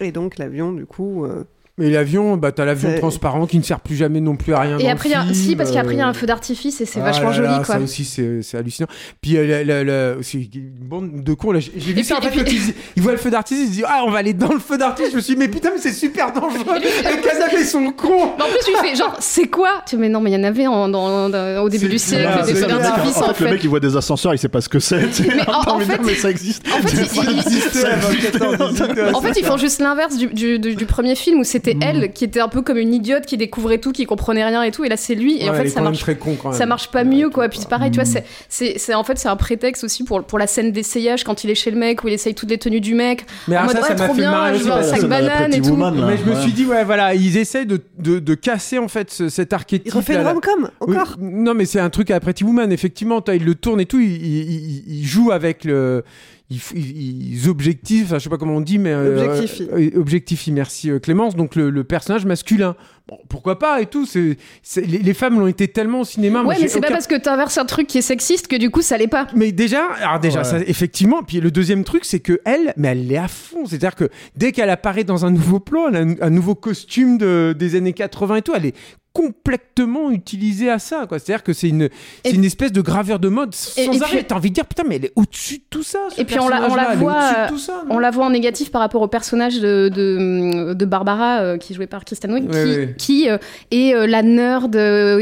Speaker 1: Et donc l'avion, du coup. euh,
Speaker 6: Mais l'avion, bah t'as l'avion transparent qui ne sert plus jamais non plus à rien.
Speaker 3: Et
Speaker 6: dans
Speaker 3: après, il
Speaker 6: le
Speaker 3: y a,
Speaker 6: film,
Speaker 3: si, parce qu'après, il y a un
Speaker 6: euh,
Speaker 3: feu d'artifice et c'est
Speaker 6: ah
Speaker 3: vachement
Speaker 6: là
Speaker 3: joli,
Speaker 6: là,
Speaker 3: quoi.
Speaker 6: Ça aussi, c'est hallucinant. Puis, euh, la- la- la- aussi, une bande de cons, là, j'ai vu ça, en fait,
Speaker 3: puis-
Speaker 6: ils, ils voient le feu d'artifice, ils se disent, ah, on va aller dans le feu d'artifice. Je me suis dit, mais putain, mais c'est super dangereux. Les canapés sont cons.
Speaker 3: Mais en plus, tu fais genre, c'est quoi? Tu mais non, mais il y en avait en- dans- dans- au début du siècle,
Speaker 2: Voilà,
Speaker 3: des feux d'artifice,
Speaker 2: en
Speaker 3: en
Speaker 2: fait, le mec il voit des ascenseurs, il sait pas ce que c'est.
Speaker 3: Mais
Speaker 2: ça existe.
Speaker 3: En fait,
Speaker 2: Ça
Speaker 3: il- il-
Speaker 2: existe.
Speaker 6: Ça existait avant 14, 18,
Speaker 3: En fait, ils font juste l'inverse du premier film où c'était
Speaker 6: Mm.
Speaker 3: elle qui était un peu comme une idiote qui découvrait tout, qui comprenait rien et tout. Et là, c'est lui. Et en fait, ça marche.
Speaker 6: très con, quand même.
Speaker 3: Ça marche pas mieux, quoi. Puis c'est pareil, tu vois,
Speaker 6: Mm.
Speaker 3: c'est, c'est, c'est- en fait, c'est un prétexte aussi pour, pour la scène d'essayage quand il est chez le mec où il essaye toutes les tenues du mec.
Speaker 6: Mais
Speaker 3: en
Speaker 6: alors
Speaker 3: mode,
Speaker 6: ça, ça
Speaker 3: ouais,
Speaker 6: m'a
Speaker 3: trop
Speaker 6: fait
Speaker 3: bien,
Speaker 6: marrer que
Speaker 3: sac
Speaker 6: ça
Speaker 3: banane et
Speaker 2: Pretty
Speaker 3: tout.
Speaker 2: Woman, là.
Speaker 6: Mais je me suis dit, ouais, voilà, ils essayent de, de, de casser en fait ce- cet archétype.
Speaker 1: Il refait une rom-com,
Speaker 6: Oui,
Speaker 1: encore
Speaker 6: non, mais c'est un truc à Pretty Woman, effectivement. Il le tourne et tout, il, il, il- il joue avec le. Il, f- il, il objectifs, enfin, je sais pas comment on dit, mais. euh,
Speaker 1: Objectifie.
Speaker 6: euh, objectifie, merci euh, Clémence. Donc le, le personnage masculin. Bon, pourquoi pas et tout. Les, les femmes l'ont été tellement au cinéma. moi,
Speaker 3: Ouais, mais c'est pas parce que t'inverses un truc qui est sexiste que du coup ça l'est pas.
Speaker 6: mais déjà, alors déjà,
Speaker 2: Ouais.
Speaker 6: ça, effectivement. Puis le deuxième truc, c'est que elle, mais elle l'est à fond. C'est-à-dire que dès qu'elle apparaît dans un nouveau plan, elle a un, un nouveau costume de, des années 80 et tout, elle est complètement utilisée à ça. quoi. C'est-à-dire que c'est une, c'est une espèce de graveur de mode sans
Speaker 3: Et- et
Speaker 6: arrêt.
Speaker 3: puis-
Speaker 6: T'as envie de dire, putain, mais elle est au-dessus de tout ça. ce
Speaker 3: Et puis on la, on la voit, euh,
Speaker 6: ça,
Speaker 3: on la voit en négatif par rapport au personnage de, de, de Barbara euh, qui est joué par Kristen Wiig,
Speaker 6: Ouais,
Speaker 3: qui,
Speaker 6: ouais.
Speaker 3: qui euh, est euh, la nerd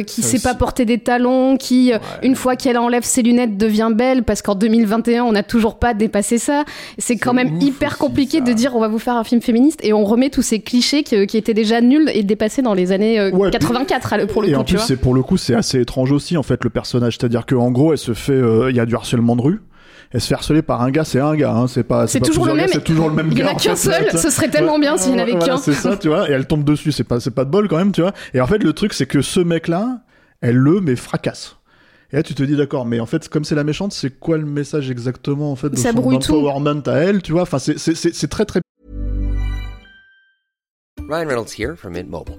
Speaker 3: qui
Speaker 6: Ça
Speaker 3: sait pas porter des talons, qui une fois qu'elle enlève ses lunettes devient belle parce qu'en 2021 on n'a toujours pas dépassé ça. C'est quand même
Speaker 6: ouf
Speaker 3: hyper compliqué de dire on va vous faire un film féministe et on remet tous ces clichés qui, qui étaient déjà nuls et dépassés dans les années euh,
Speaker 2: Ouais,
Speaker 3: 84 à- pour le
Speaker 2: et
Speaker 3: coup.
Speaker 2: en
Speaker 3: tu
Speaker 2: plus, c'est pour le coup, c'est assez étrange aussi en fait le personnage. C'est-à-dire qu'en gros, elle se fait, euh, il y a du harcèlement de rue. Elle se fait harceler par un gars, c'est un gars, hein, c'est pas.
Speaker 3: C'est toujours le même.
Speaker 2: gars, C'est toujours le même
Speaker 3: Il y
Speaker 2: gars.
Speaker 3: en a qu'un
Speaker 2: fait,
Speaker 3: seul, ce serait tellement bien s'il y en avait
Speaker 2: Voilà,
Speaker 3: qu'un.
Speaker 2: C'est ça, tu vois. Et elle tombe dessus, c'est pas, c'est pas de bol quand même, tu vois. Et en fait, le truc, c'est que ce mec-là, elle le mais fracasse. Et là, tu te dis, d'accord, mais en fait, comme c'est la méchante, c'est quoi le message exactement, en fait, de
Speaker 3: Ça
Speaker 2: son
Speaker 3: brouille tout.
Speaker 2: empowerment à elle, tu vois? Enfin, c'est, c'est, c'est, c'est très, très
Speaker 7: Ryan Reynolds here from Mint Mobile.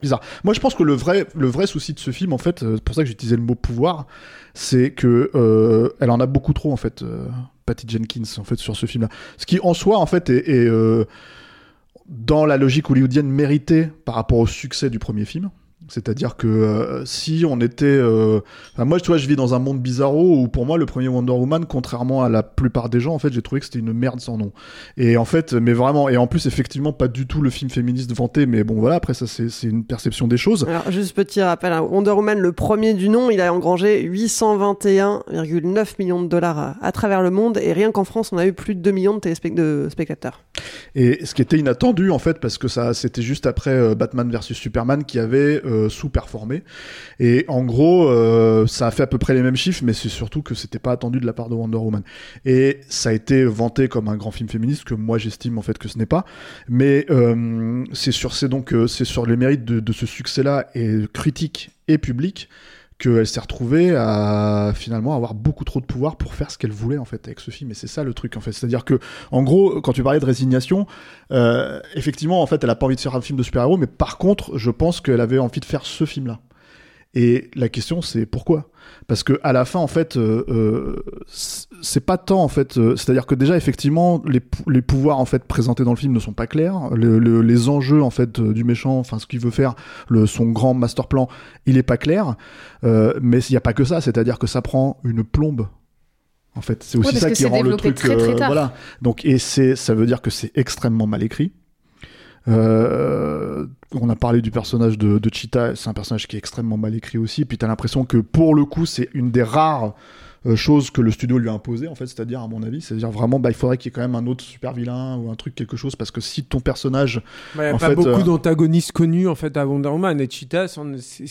Speaker 2: bizarre. Moi, je pense que le vrai, le vrai souci de ce film, en fait, euh, c'est pour ça que j'utilisais le mot pouvoir, c'est que euh, elle en a beaucoup trop, en fait, euh, Patty Jenkins, en fait, sur ce film-là. Ce qui, en soi, en fait, est, dans la logique hollywoodienne mérité par rapport au succès du premier film. C'est-à-dire que euh, si on était... euh, enfin, moi, tu vois, je vis dans un monde bizarro où, pour moi, le premier Wonder Woman, contrairement à la plupart des gens, en fait, j'ai trouvé que c'était une merde sans nom. Et en fait, mais vraiment, et en plus, effectivement, pas du tout le film féministe vanté, mais bon, voilà, après, ça, c'est une perception des choses.
Speaker 1: Alors, juste petit rappel, hein, Wonder Woman, le premier du nom, il a engrangé 821,9 millions de dollars à, à travers le monde, et rien qu'en France, on a eu plus de 2 millions de, téléspect- de spectateurs.
Speaker 2: Et ce qui était inattendu en fait, parce que ça, c'était juste après euh, Batman vs Superman qui avait euh, sous-performé. Et en gros, euh, ça a fait à peu près les mêmes chiffres, mais c'est surtout que c'était pas attendu de la part de Wonder Woman. Et ça a été vanté comme un grand film féministe que moi j'estime en fait que ce n'est pas. Mais euh, c'est sur, c'est donc c'est sur les mérites de, de ce succès-là et critique et public qu'elle s'est retrouvée à finalement avoir beaucoup trop de pouvoir pour faire ce qu'elle voulait en fait avec ce film. Et c'est ça le truc en fait. C'est à dire que en gros quand tu parlais de résignation euh, effectivement en fait elle a pas envie de faire un film de super-héros mais par contre je pense qu'elle avait envie de faire ce film là et la question c'est pourquoi? Parce que à la fin en fait euh, euh, c'est pas tant en fait euh, c'est à dire que déjà effectivement les, les pouvoirs en fait présentés dans le film ne sont pas clairs. Le- le- les enjeux en fait euh, du méchant enfin ce qu'il veut faire le, son grand master plan il est pas clair. Euh, mais il n'y a pas que ça c'est à dire que ça prend une plombe. En fait c'est
Speaker 3: Ouais,
Speaker 2: aussi
Speaker 3: parce
Speaker 2: ça qui rend le truc
Speaker 3: très, très
Speaker 2: euh, voilà. Donc et c'est ça veut dire que c'est extrêmement mal écrit euh, on a parlé du personnage de, de Cheetah, c'est un personnage qui est extrêmement mal écrit aussi. Puis t'as l'impression que pour le coup, c'est une des rares euh, chose que le studio lui a imposée en fait, c'est-à-dire à mon avis, c'est-à-dire vraiment bah, il faudrait qu'il y ait quand même un autre super vilain ou un truc quelque chose parce que si ton personnage
Speaker 6: Il n'y a pas
Speaker 2: fait,
Speaker 6: beaucoup
Speaker 2: euh,
Speaker 6: d'antagonistes connus en fait à Wonder Woman et Cheetah c'est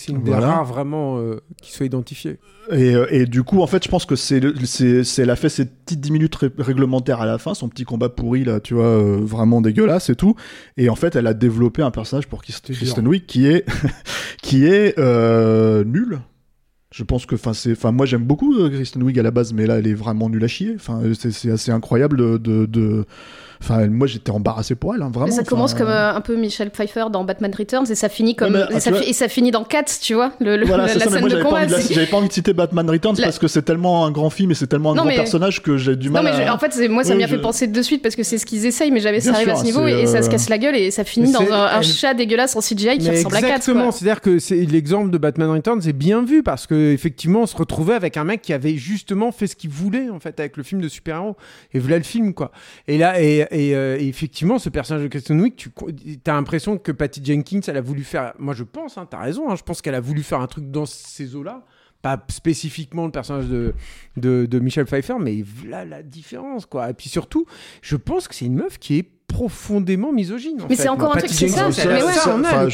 Speaker 6: une des
Speaker 2: Voilà.
Speaker 6: rares vraiment euh, qui soit identifiée.
Speaker 2: Et, et du coup, en fait, je pense que c'est, le- c'est, c'est, elle a fait ses petites 10 minutes ré- réglementaires à la fin, son petit combat pourri, là, tu vois, vraiment dégueulasse et tout. Et en fait, elle a développé un personnage pour Kristen Wiig qui est, qui est, nul. Je pense que, enfin, c'est, enfin, moi j'aime beaucoup euh, Kristen Wiig à la base, mais là, elle est vraiment nulle à chier. Enfin, c'est, c'est assez incroyable de, de- enfin, moi j'étais embarrassé pour elle, hein, vraiment.
Speaker 3: Mais ça commence comme euh, un peu Michelle Pfeiffer dans Batman Returns et ça finit comme
Speaker 2: mais,
Speaker 3: et,
Speaker 2: ah,
Speaker 3: ça,
Speaker 2: tu vois-
Speaker 3: fi- et ça finit dans Cats, tu vois, le, le-
Speaker 2: Voilà,
Speaker 3: la, scène
Speaker 2: moi
Speaker 3: de
Speaker 2: j'avais pas,
Speaker 3: combat.
Speaker 2: j'avais pas envie de citer Batman Returns
Speaker 3: La-
Speaker 2: parce que c'est tellement un grand film et c'est tellement un
Speaker 3: Non,
Speaker 2: grand
Speaker 3: mais-
Speaker 2: personnage que j'ai du
Speaker 3: Non
Speaker 2: mal
Speaker 3: mais
Speaker 2: à...
Speaker 3: je- en fait moi ça
Speaker 2: Oui,
Speaker 3: m'y a
Speaker 2: je-
Speaker 3: fait penser de suite parce que c'est ce qu'ils essayent mais jamais
Speaker 2: Bien
Speaker 3: ça arrive à ce niveau et ça se
Speaker 2: euh,
Speaker 3: casse la gueule et ça finit dans un, chat dégueulasse en CGI qui ressemble à Cats
Speaker 6: exactement, c'est-à-dire que l'exemple de Batman Returns est bien vu parce que effectivement on se retrouvait avec un mec qui avait justement fait ce qu'il voulait en fait avec le film de super-héros et voilà le film quoi. Et là et, et, euh, et effectivement ce personnage de Kristen Wiig, tu as l'impression que Patty Jenkins elle a voulu faire, moi je pense, hein, t'as raison, hein, je pense qu'elle a voulu faire un truc dans ces eaux-là. Pas spécifiquement le personnage de, de, de Michel Pfeiffer, mais voilà la différence, quoi. Et puis surtout, je pense que c'est une meuf qui est profondément misogyne.
Speaker 3: Mais c'est encore un truc, c'est
Speaker 6: Jenkins,
Speaker 3: ça,
Speaker 2: je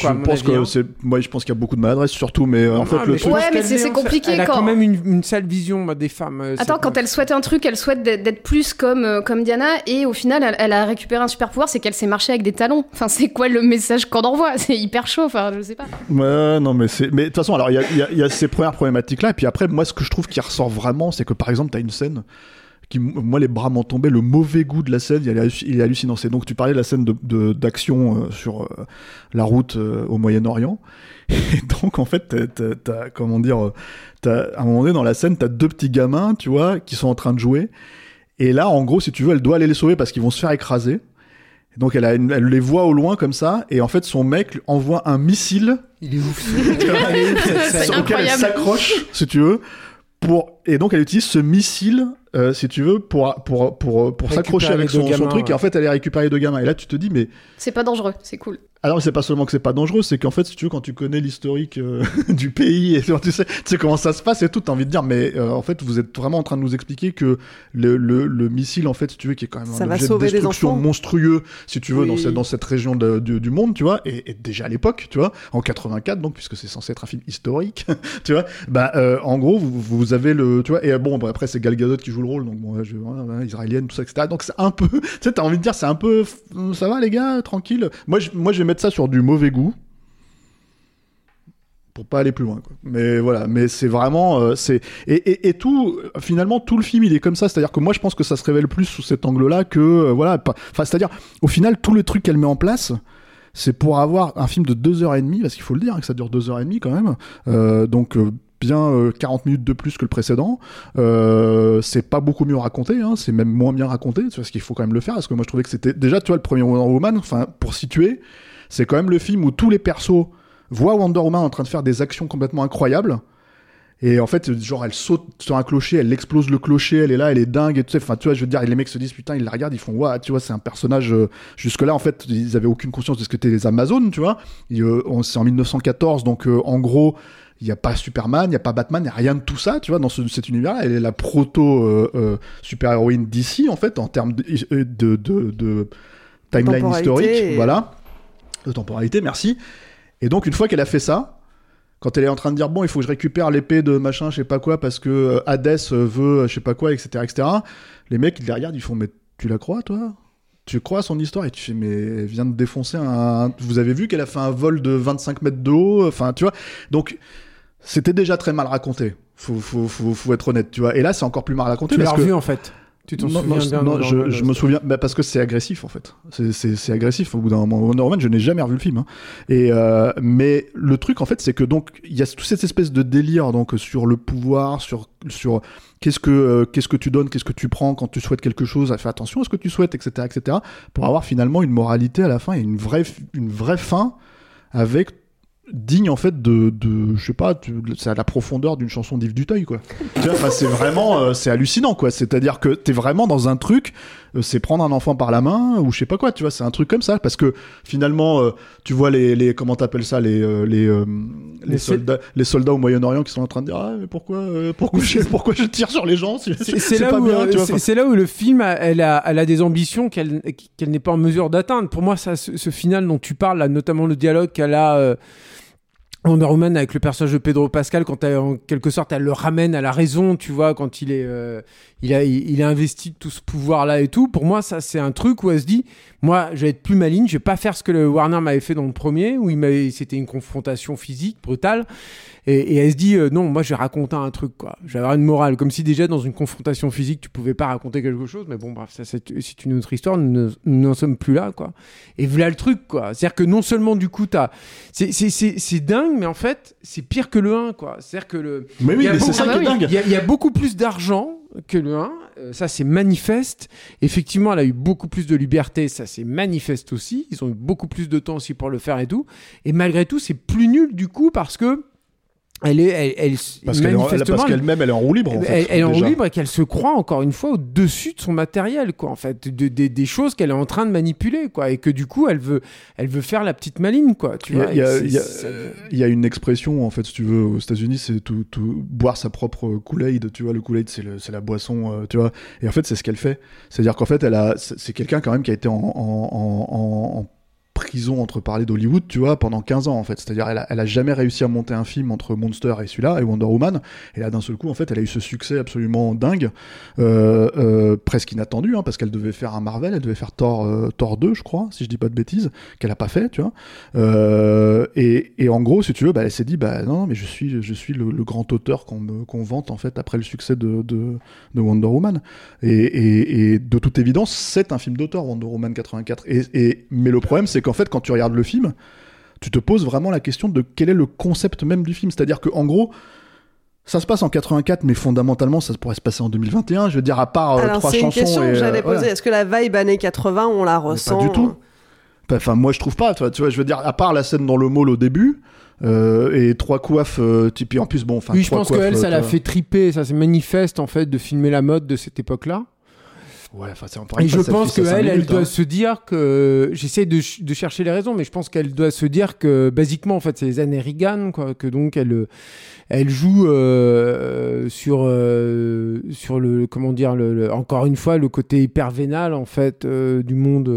Speaker 2: pense
Speaker 6: avis,
Speaker 2: que
Speaker 6: hein.
Speaker 2: c'est moi je pense qu'il y a beaucoup de maladresse surtout mais euh, en fait
Speaker 6: Ah,
Speaker 2: le
Speaker 6: mais
Speaker 2: truc
Speaker 3: Ouais, mais c'est- compliqué
Speaker 6: Elle a
Speaker 3: quand-
Speaker 6: quand même une, une sale vision bah, des femmes. euh,
Speaker 3: Attends, quand elle souhaite un truc, elle souhaite d'être plus comme, euh, comme Diana, et au final, elle, elle a récupéré un super pouvoir, c'est qu'elle sait marcher avec des talons. Enfin, c'est quoi le message qu'on envoie? C'est hyper chaud, enfin, je sais pas.
Speaker 2: Ouais, non, mais c'est. Mais de toute façon, alors, il y a, ces premières problématiques-là. Et puis après, moi, ce que je trouve qui ressort vraiment, c'est que par exemple, t'as une scène qui, moi, les bras m'ont tombé. Le mauvais goût de la scène, il est, halluc- il est hallucinant. C'est donc, tu parlais de la scène de- de- d'action euh, sur euh, la route euh, au Moyen-Orient. Et donc, en fait, t'as- comment dire, t'as, à un moment donné dans la scène, t'as deux petits gamins, tu vois, qui sont en train de jouer. Et là, en gros, si tu veux, elle doit aller les sauver parce qu'ils vont se faire écraser. Et Donc elle, a une- elle les voit au loin comme ça, et en fait son mec lui envoie un missile
Speaker 6: Il est ouf.
Speaker 2: Scène. auquel elle s'accroche, si tu veux, pour et donc elle utilise ce missile, euh, si tu veux, pour pour pour pour s'accrocher avec son, son truc, et en fait elle est récupérée deux gamins. Et là tu te dis mais
Speaker 3: C'est pas dangereux, c'est cool.
Speaker 2: Alors c'est pas seulement que c'est pas dangereux, c'est qu'en fait si tu veux quand tu connais l'historique euh, du pays et tu sais, tu sais comment ça se passe et tout, t'as envie de dire mais euh, en fait vous êtes vraiment en train de nous expliquer que le, le, le missile en fait si tu veux qui est quand même
Speaker 1: Ça
Speaker 2: un objet de destruction monstrueux si tu veux
Speaker 1: Oui.
Speaker 2: dans cette dans cette région de- du, du monde tu vois et, et déjà à l'époque tu vois en 84 donc puisque c'est censé être un film historique tu vois bah euh, en gros vous, vous avez le tu vois et euh, bon bah, après c'est Gal Gadot qui joue le rôle donc bon je, voilà, voilà, israélienne tout ça etc donc c'est un peu tu sais t'as envie de dire c'est un peu ça va les gars tranquille moi je, moi je vais mettre ça sur du mauvais goût pour pas aller plus loin mais voilà mais c'est vraiment euh, c'est et, et, tout finalement tout le film il est comme ça. C'est à dire que moi je pense que ça se révèle plus sous cet angle là que euh, voilà pas- enfin c'est à dire au final tout le truc qu'elle met en place c'est pour avoir un film de deux heures et demie parce qu'il faut le dire hein, que ça dure deux heures et demie quand même. Euh, donc bien euh, 40 minutes de plus que le précédent. C'est pas beaucoup mieux raconté hein, c'est même moins bien raconté parce qu'il faut quand même le faire parce que moi je trouvais que c'était déjà tu vois le premier Wonder Woman enfin pour situer c'est quand même le film où tous les persos voient Wonder Woman en train de faire des actions complètement incroyables et en fait, genre, elle saute sur un clocher, elle explose le clocher, elle est là, elle est dingue, et sais, enfin, tu vois, je veux dire, les mecs se disent, putain, ils la regardent, ils font, waouh, tu vois, c'est un personnage, euh, jusque-là, en fait, ils avaient aucune conscience de ce que étaient les Amazones, tu vois. Euh, c'est en 1914, donc, euh, en gros, il n'y a pas Superman, il n'y a pas Batman, il n'y a rien de tout ça, tu vois, dans ce- cet univers-là. Elle est la proto euh, euh, super-héroïne d'ici, en fait, en termes de, de, de, de timeline historique,
Speaker 1: et-
Speaker 2: voilà, de temporalité, merci. Et donc, une fois qu'elle a fait ça, quand elle est en train de dire bon il faut que je récupère l'épée de machin je sais pas quoi parce que euh, Hadès euh, veut euh, je sais pas quoi etc etc les mecs ils les regardent ils font mais tu la crois toi? Tu crois à son histoire? Et tu fais mais elle vient de défoncer un vous avez vu qu'elle a fait un vol de 25 mètres de haut enfin tu vois? Donc c'était déjà très mal raconté faut, faut, faut, faut être honnête tu vois et là c'est encore plus mal raconté
Speaker 6: Tu l'as
Speaker 2: que
Speaker 6: revu en fait. Tu t'en
Speaker 2: non,
Speaker 6: souviens
Speaker 2: non,
Speaker 6: bien
Speaker 2: non,
Speaker 6: dans-
Speaker 2: je, je me souviens bah, parce que c'est agressif en fait. C'est- C'est c'est agressif au bout d'un moment. Wonder Woman, je n'ai jamais revu le film. hein. Et euh, mais le truc en fait, c'est que donc il y a toute cette espèce de délire donc sur le pouvoir, sur sur qu'est-ce que euh, qu'est-ce que tu donnes, qu'est-ce que tu prends quand tu souhaites quelque chose. Fais attention à ce que tu souhaites, etc., etc. Pour avoir finalement une moralité à la fin et une vraie une vraie fin avec digne en fait de, de je sais pas tu- c'est à la profondeur d'une chanson d'Yves Duteuil quoi. Tu vois enfin, c'est vraiment euh, c'est hallucinant quoi. C'est à dire que t'es vraiment dans un truc euh, c'est prendre un enfant par la main ou je sais pas quoi, tu vois, c'est un truc comme ça. Parce que finalement, euh, tu vois les, les comment t'appelles ça, les euh, les euh, les,
Speaker 6: Les
Speaker 2: soldats, les soldats au Moyen-Orient qui sont en train de dire ah mais pourquoi euh, pourquoi je, pourquoi je tire sur les gens si-
Speaker 6: C'est c'est là, là où le film a, elle a, elle a des ambitions qu'elle qu'elle n'est pas en mesure d'atteindre. Pour moi, ça, ce, ce final dont tu parles, là, notamment le dialogue qu'elle a euh, Wonder Woman avec le personnage de Pedro Pascal, quand en quelque sorte elle le ramène à la raison, tu vois, quand il est, euh, il a, il, a investi tout ce pouvoir-là et tout. Pour moi, ça c'est un truc où elle se dit, moi, je vais être plus maligne, je vais pas faire ce que le Warner m'avait fait dans le premier, où il m'avait, c'était une confrontation physique brutale. Et, et elle se dit euh, non, moi je vais raconter un truc quoi. Je vais avoir une morale, comme si déjà dans une confrontation physique tu pouvais pas raconter quelque chose. Mais bon, bref, ça c'est c'est une autre histoire. Nous ne- nous n'en sommes plus là quoi. Et voilà le truc quoi. C'est-à-dire que non seulement du coup t'as, c'est c'est c'est c'est dingue, mais en fait c'est pire que le 1 quoi. C'est-à-dire que le,
Speaker 2: Mais oui, mais c'est ça qui est dingue.
Speaker 6: Il y, a- il y a beaucoup plus d'argent que le 1. euh, ça c'est manifeste. Effectivement, elle a eu beaucoup plus de liberté. Ça c'est manifeste aussi. Ils ont eu beaucoup plus de temps aussi pour le faire et tout. Et malgré tout, c'est plus nul du coup parce que elle est, elle, elle-
Speaker 2: parce qu'elle-même elle est en roue libre en
Speaker 6: elle,
Speaker 2: fait,
Speaker 6: elle est en roue libre et qu'elle se croit encore une fois au-dessus de son matériel, quoi, en fait, de, de- des choses qu'elle est en train de manipuler, quoi, et que du coup, elle veut, elle veut faire la petite maligne, quoi, tu
Speaker 2: Il y, a, y y une expression, en fait, si tu veux, aux États-Unis, c'est tout, tout- boire sa propre Kool-Aid. Tu vois, le Kool-Aid, c'est le- c'est la boisson, euh, tu vois. Et en fait, c'est ce qu'elle fait. C'est-à-dire qu'en fait, elle a, c'est quelqu'un quand même qui a été en, en- en- en- en prison entre parler d'Hollywood, tu vois, pendant 15 ans, en fait. C'est-à-dire, elle a, jamais réussi à monter un film entre Monster et celui-là, et Wonder Woman. Et là, d'un seul coup, en fait, elle a eu ce succès absolument dingue, euh, euh, presque inattendu, hein, parce qu'elle devait faire un Marvel, elle devait faire Thor, euh, Thor 2, je crois, si je dis pas de bêtises, qu'elle a pas fait, tu vois. Euh, et, en gros, si tu veux, bah, elle s'est dit, bah non, mais je suis, le, grand auteur qu'on qu'on vante en fait après le succès de, de, de Wonder Woman. Et, et, de toute évidence, c'est un film d'auteur, Wonder Woman 84. Et, et, mais le problème, c'est qu'en fait, quand tu regardes le film, tu te poses vraiment la question de quel est le concept même du film. C'est-à-dire que en gros, ça se passe en 84, mais fondamentalement, ça pourrait se passer en 2021. Je veux dire, à part euh,
Speaker 1: Alors
Speaker 2: trois
Speaker 1: c'est une
Speaker 2: chansons.
Speaker 1: question
Speaker 2: et,
Speaker 1: que
Speaker 2: euh,
Speaker 1: j'allais
Speaker 2: voilà.
Speaker 1: poser. Est-ce que la vibe années 80, on la ressent
Speaker 2: Pas du tout. Enfin, moi, je trouve pas. Tu vois, je veux dire, à part la scène dans le mall au début euh, et trois coiffes, euh, en plus, bon, enfin,
Speaker 6: oui, je pense
Speaker 2: coiffes,
Speaker 6: qu'elle, ça
Speaker 2: euh,
Speaker 6: l'a fait triper, ça c'est manifeste en fait de filmer la mode de cette époque-là.
Speaker 2: Ouais, enfin, c'est encore
Speaker 6: Et je pense qu'elle, elle
Speaker 2: minutes,
Speaker 6: doit
Speaker 2: hein.
Speaker 6: se dire que. J'essaie de, ch- de chercher les raisons, mais je pense qu'elle doit se dire que, basiquement, en fait, c'est les années Reagan, quoi. Que donc, elle, euh, elle joue euh, sur, euh, sur le. Comment dire, le, le- encore une fois, le côté hyper vénal, en fait, euh, du monde.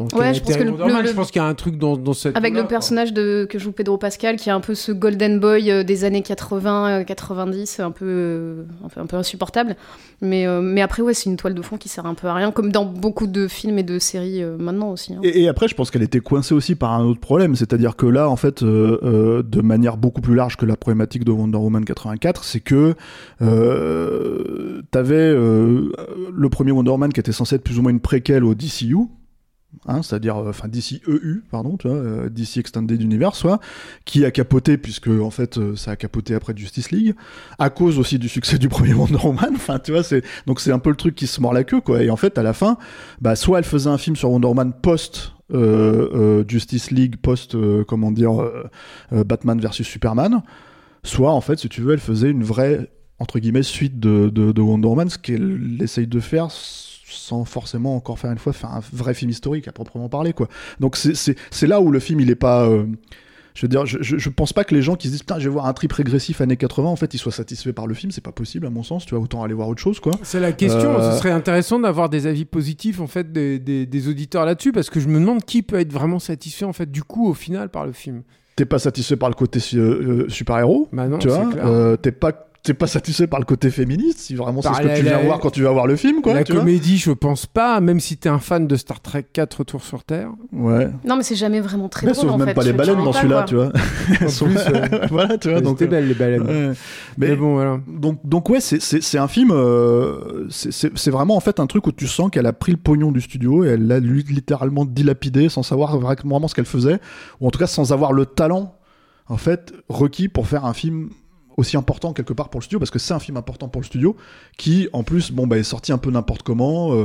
Speaker 6: Euh,
Speaker 3: Ouais,
Speaker 6: elle
Speaker 3: je pense
Speaker 6: était
Speaker 3: que le-
Speaker 6: normal.
Speaker 3: le-
Speaker 6: Je pense qu'il y a un truc dans, dans cette.
Speaker 3: Avec le personnage de, que joue Pedro Pascal, qui est un peu ce golden boy euh, des années 80, euh, 90, un peu, euh, un peu, un peu insupportable. Mais, euh, mais après, ouais, c'est une toile de fond qui sert un peu à rien, comme dans beaucoup de films et de séries euh, maintenant aussi. hein.
Speaker 2: Et, et après, je pense qu'elle était coincée aussi par un autre problème, c'est-à-dire que là, en fait, euh, euh, de manière beaucoup plus large que la problématique de Wonder Woman 84, c'est que euh, t'avais euh, le premier Wonder Woman qui était censé être plus ou moins une préquelle au DCU. Hein, c'est-à-dire euh, enfin DC EU pardon euh, DC Extended Universe soit qui a capoté puisque en fait euh, ça a capoté après Justice League à cause aussi du succès du premier Wonder Woman enfin tu vois c'est donc c'est un peu le truc qui se mord la queue quoi. Et en fait à la fin bah soit elle faisait un film sur Wonder Woman post euh, euh, Justice League post euh, comment dire euh, euh, Batman versus Superman soit en fait si tu veux elle faisait une vraie entre guillemets suite de, de Wonder Woman ce qu'elle essaye de faire sans forcément encore faire une fois faire un vrai film historique à proprement parler quoi donc c'est- là où le film il est pas euh, je veux dire, je, je, je pense pas que les gens qui se disent putain, je vais voir un trip régressif années 80, en fait, ils soient satisfaits par le film. C'est pas possible, à mon sens. Tu vois, autant aller voir autre chose, quoi.
Speaker 6: C'est la question.
Speaker 2: Euh,
Speaker 6: Ce serait intéressant d'avoir des avis positifs en fait des, des- des auditeurs là-dessus parce que je me demande qui peut être vraiment satisfait en fait du coup au final par le film.
Speaker 2: T'es pas satisfait par le côté euh, super-héros.
Speaker 6: Bah non,
Speaker 2: tu vois. T'es pas, t'es pas satisfait par le côté féministe, si vraiment c'est ce que
Speaker 6: la-
Speaker 2: tu viens
Speaker 6: la-
Speaker 2: voir quand tu vas voir le film, quoi.
Speaker 6: la
Speaker 2: tu vois.
Speaker 6: comédie, je pense pas, même si t'es un fan de Star Trek 4 Retour sur Terre.
Speaker 2: Ouais.
Speaker 3: Non, mais c'est jamais vraiment très
Speaker 2: Mais
Speaker 3: drôle
Speaker 2: sauf
Speaker 3: en
Speaker 2: même
Speaker 3: fait.
Speaker 2: pas les baleines dans celui-là, tu vois. Sont-
Speaker 6: plus, ouais.
Speaker 2: voilà, tu vois.
Speaker 6: C'était
Speaker 2: euh,
Speaker 6: belle, les baleines.
Speaker 2: ouais.
Speaker 6: Mais bon, voilà.
Speaker 2: Donc, donc ouais, c'est- un film. euh, c'est- vraiment en fait un truc où tu sens qu'elle a pris le pognon du studio et elle l'a littéralement dilapidé sans savoir vraiment ce qu'elle faisait, ou en tout cas sans avoir le talent en fait requis pour faire un film aussi important quelque part pour le studio parce que c'est un film important pour le studio qui en plus bon bah est sorti un peu n'importe comment euh,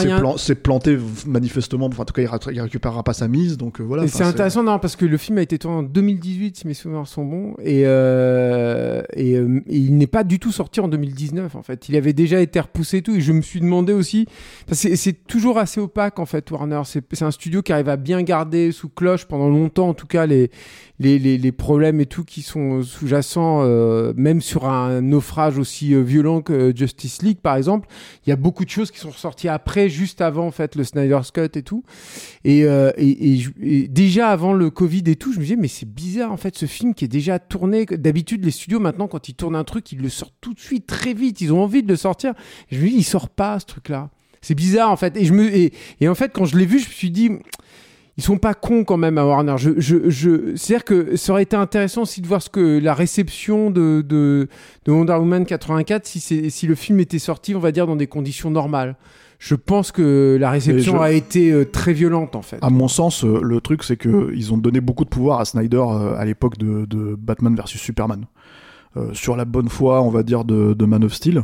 Speaker 6: C'est-
Speaker 2: plan- planté manifestement enfin en tout cas il, ra- il récupérera pas sa mise donc euh, voilà
Speaker 6: c'est intéressant non, parce que le film a été tourné en 2018, si mes souvenirs sont bons, et, euh, et, euh, et il n'est pas du tout sorti en 2019 en fait. Il avait déjà été repoussé et tout, et je me suis demandé aussi, parce que c'est- toujours assez opaque en fait Warner. C'est c'est un studio qui arrive à bien garder sous cloche pendant longtemps, en tout cas les les, les, les problèmes et tout qui sont sous-jacents, même sur un naufrage aussi euh, violent que Justice League par exemple. Il y a beaucoup de choses qui sont ressorties après, juste avant en fait le Snyder's Cut et tout. Et, euh, déjà avant le Covid et tout, je me disais, mais c'est bizarre en fait ce film qui est déjà tourné. D'habitude, les studios maintenant, quand ils tournent un truc, ils le sortent tout de suite, très vite. Ils ont envie de le sortir. Je me dis, il sort pas ce truc-là. C'est bizarre en fait. Et en fait, quand je l'ai vu, je me suis dit, ils sont pas cons quand même à Warner. Je, je, je... C'est-à-dire que ça aurait été intéressant aussi de voir ce que la réception de, de, de Wonder Woman 84, si, c'est- si le film était sorti, on va dire, dans des conditions normales. Je pense que la réception
Speaker 2: je-
Speaker 6: a été euh, très violente en fait.
Speaker 2: À mon sens, euh, le truc, c'est que ils ont donné beaucoup de pouvoir à Snyder euh, à l'époque de, de Batman vs Superman. Euh, sur la bonne foi, on va dire, de, de Man of Steel,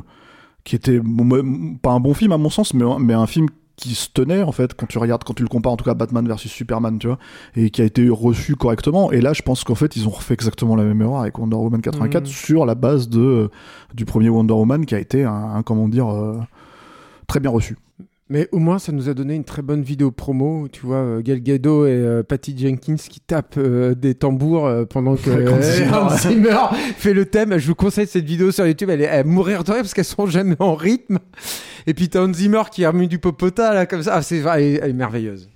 Speaker 2: qui était bon, pas un bon film à mon sens, mais, mais un film qui se tenait en fait quand tu regardes quand tu le compares en tout cas Batman vs Superman tu vois et qui a été reçu correctement et là je pense qu'en fait ils ont refait exactement la même erreur avec Wonder Woman 84
Speaker 6: Mhm.
Speaker 2: sur la base de euh, du premier Wonder Woman qui a été un, un, comment dire euh, très bien reçu
Speaker 6: Mais au moins, ça nous a donné une très bonne vidéo promo. Tu vois, euh, Gal Gadot et euh, Patty Jenkins qui tapent euh, des tambours euh, pendant que
Speaker 2: Hans Zimmer.
Speaker 6: Fait le thème. Je vous conseille cette vidéo sur YouTube. Elle est à mourir de rire parce qu'elles sont jamais en rythme. Et puis t'as Hans Zimmer qui a remis du popota là comme ça. Ah, c'est elle elle est merveilleuse.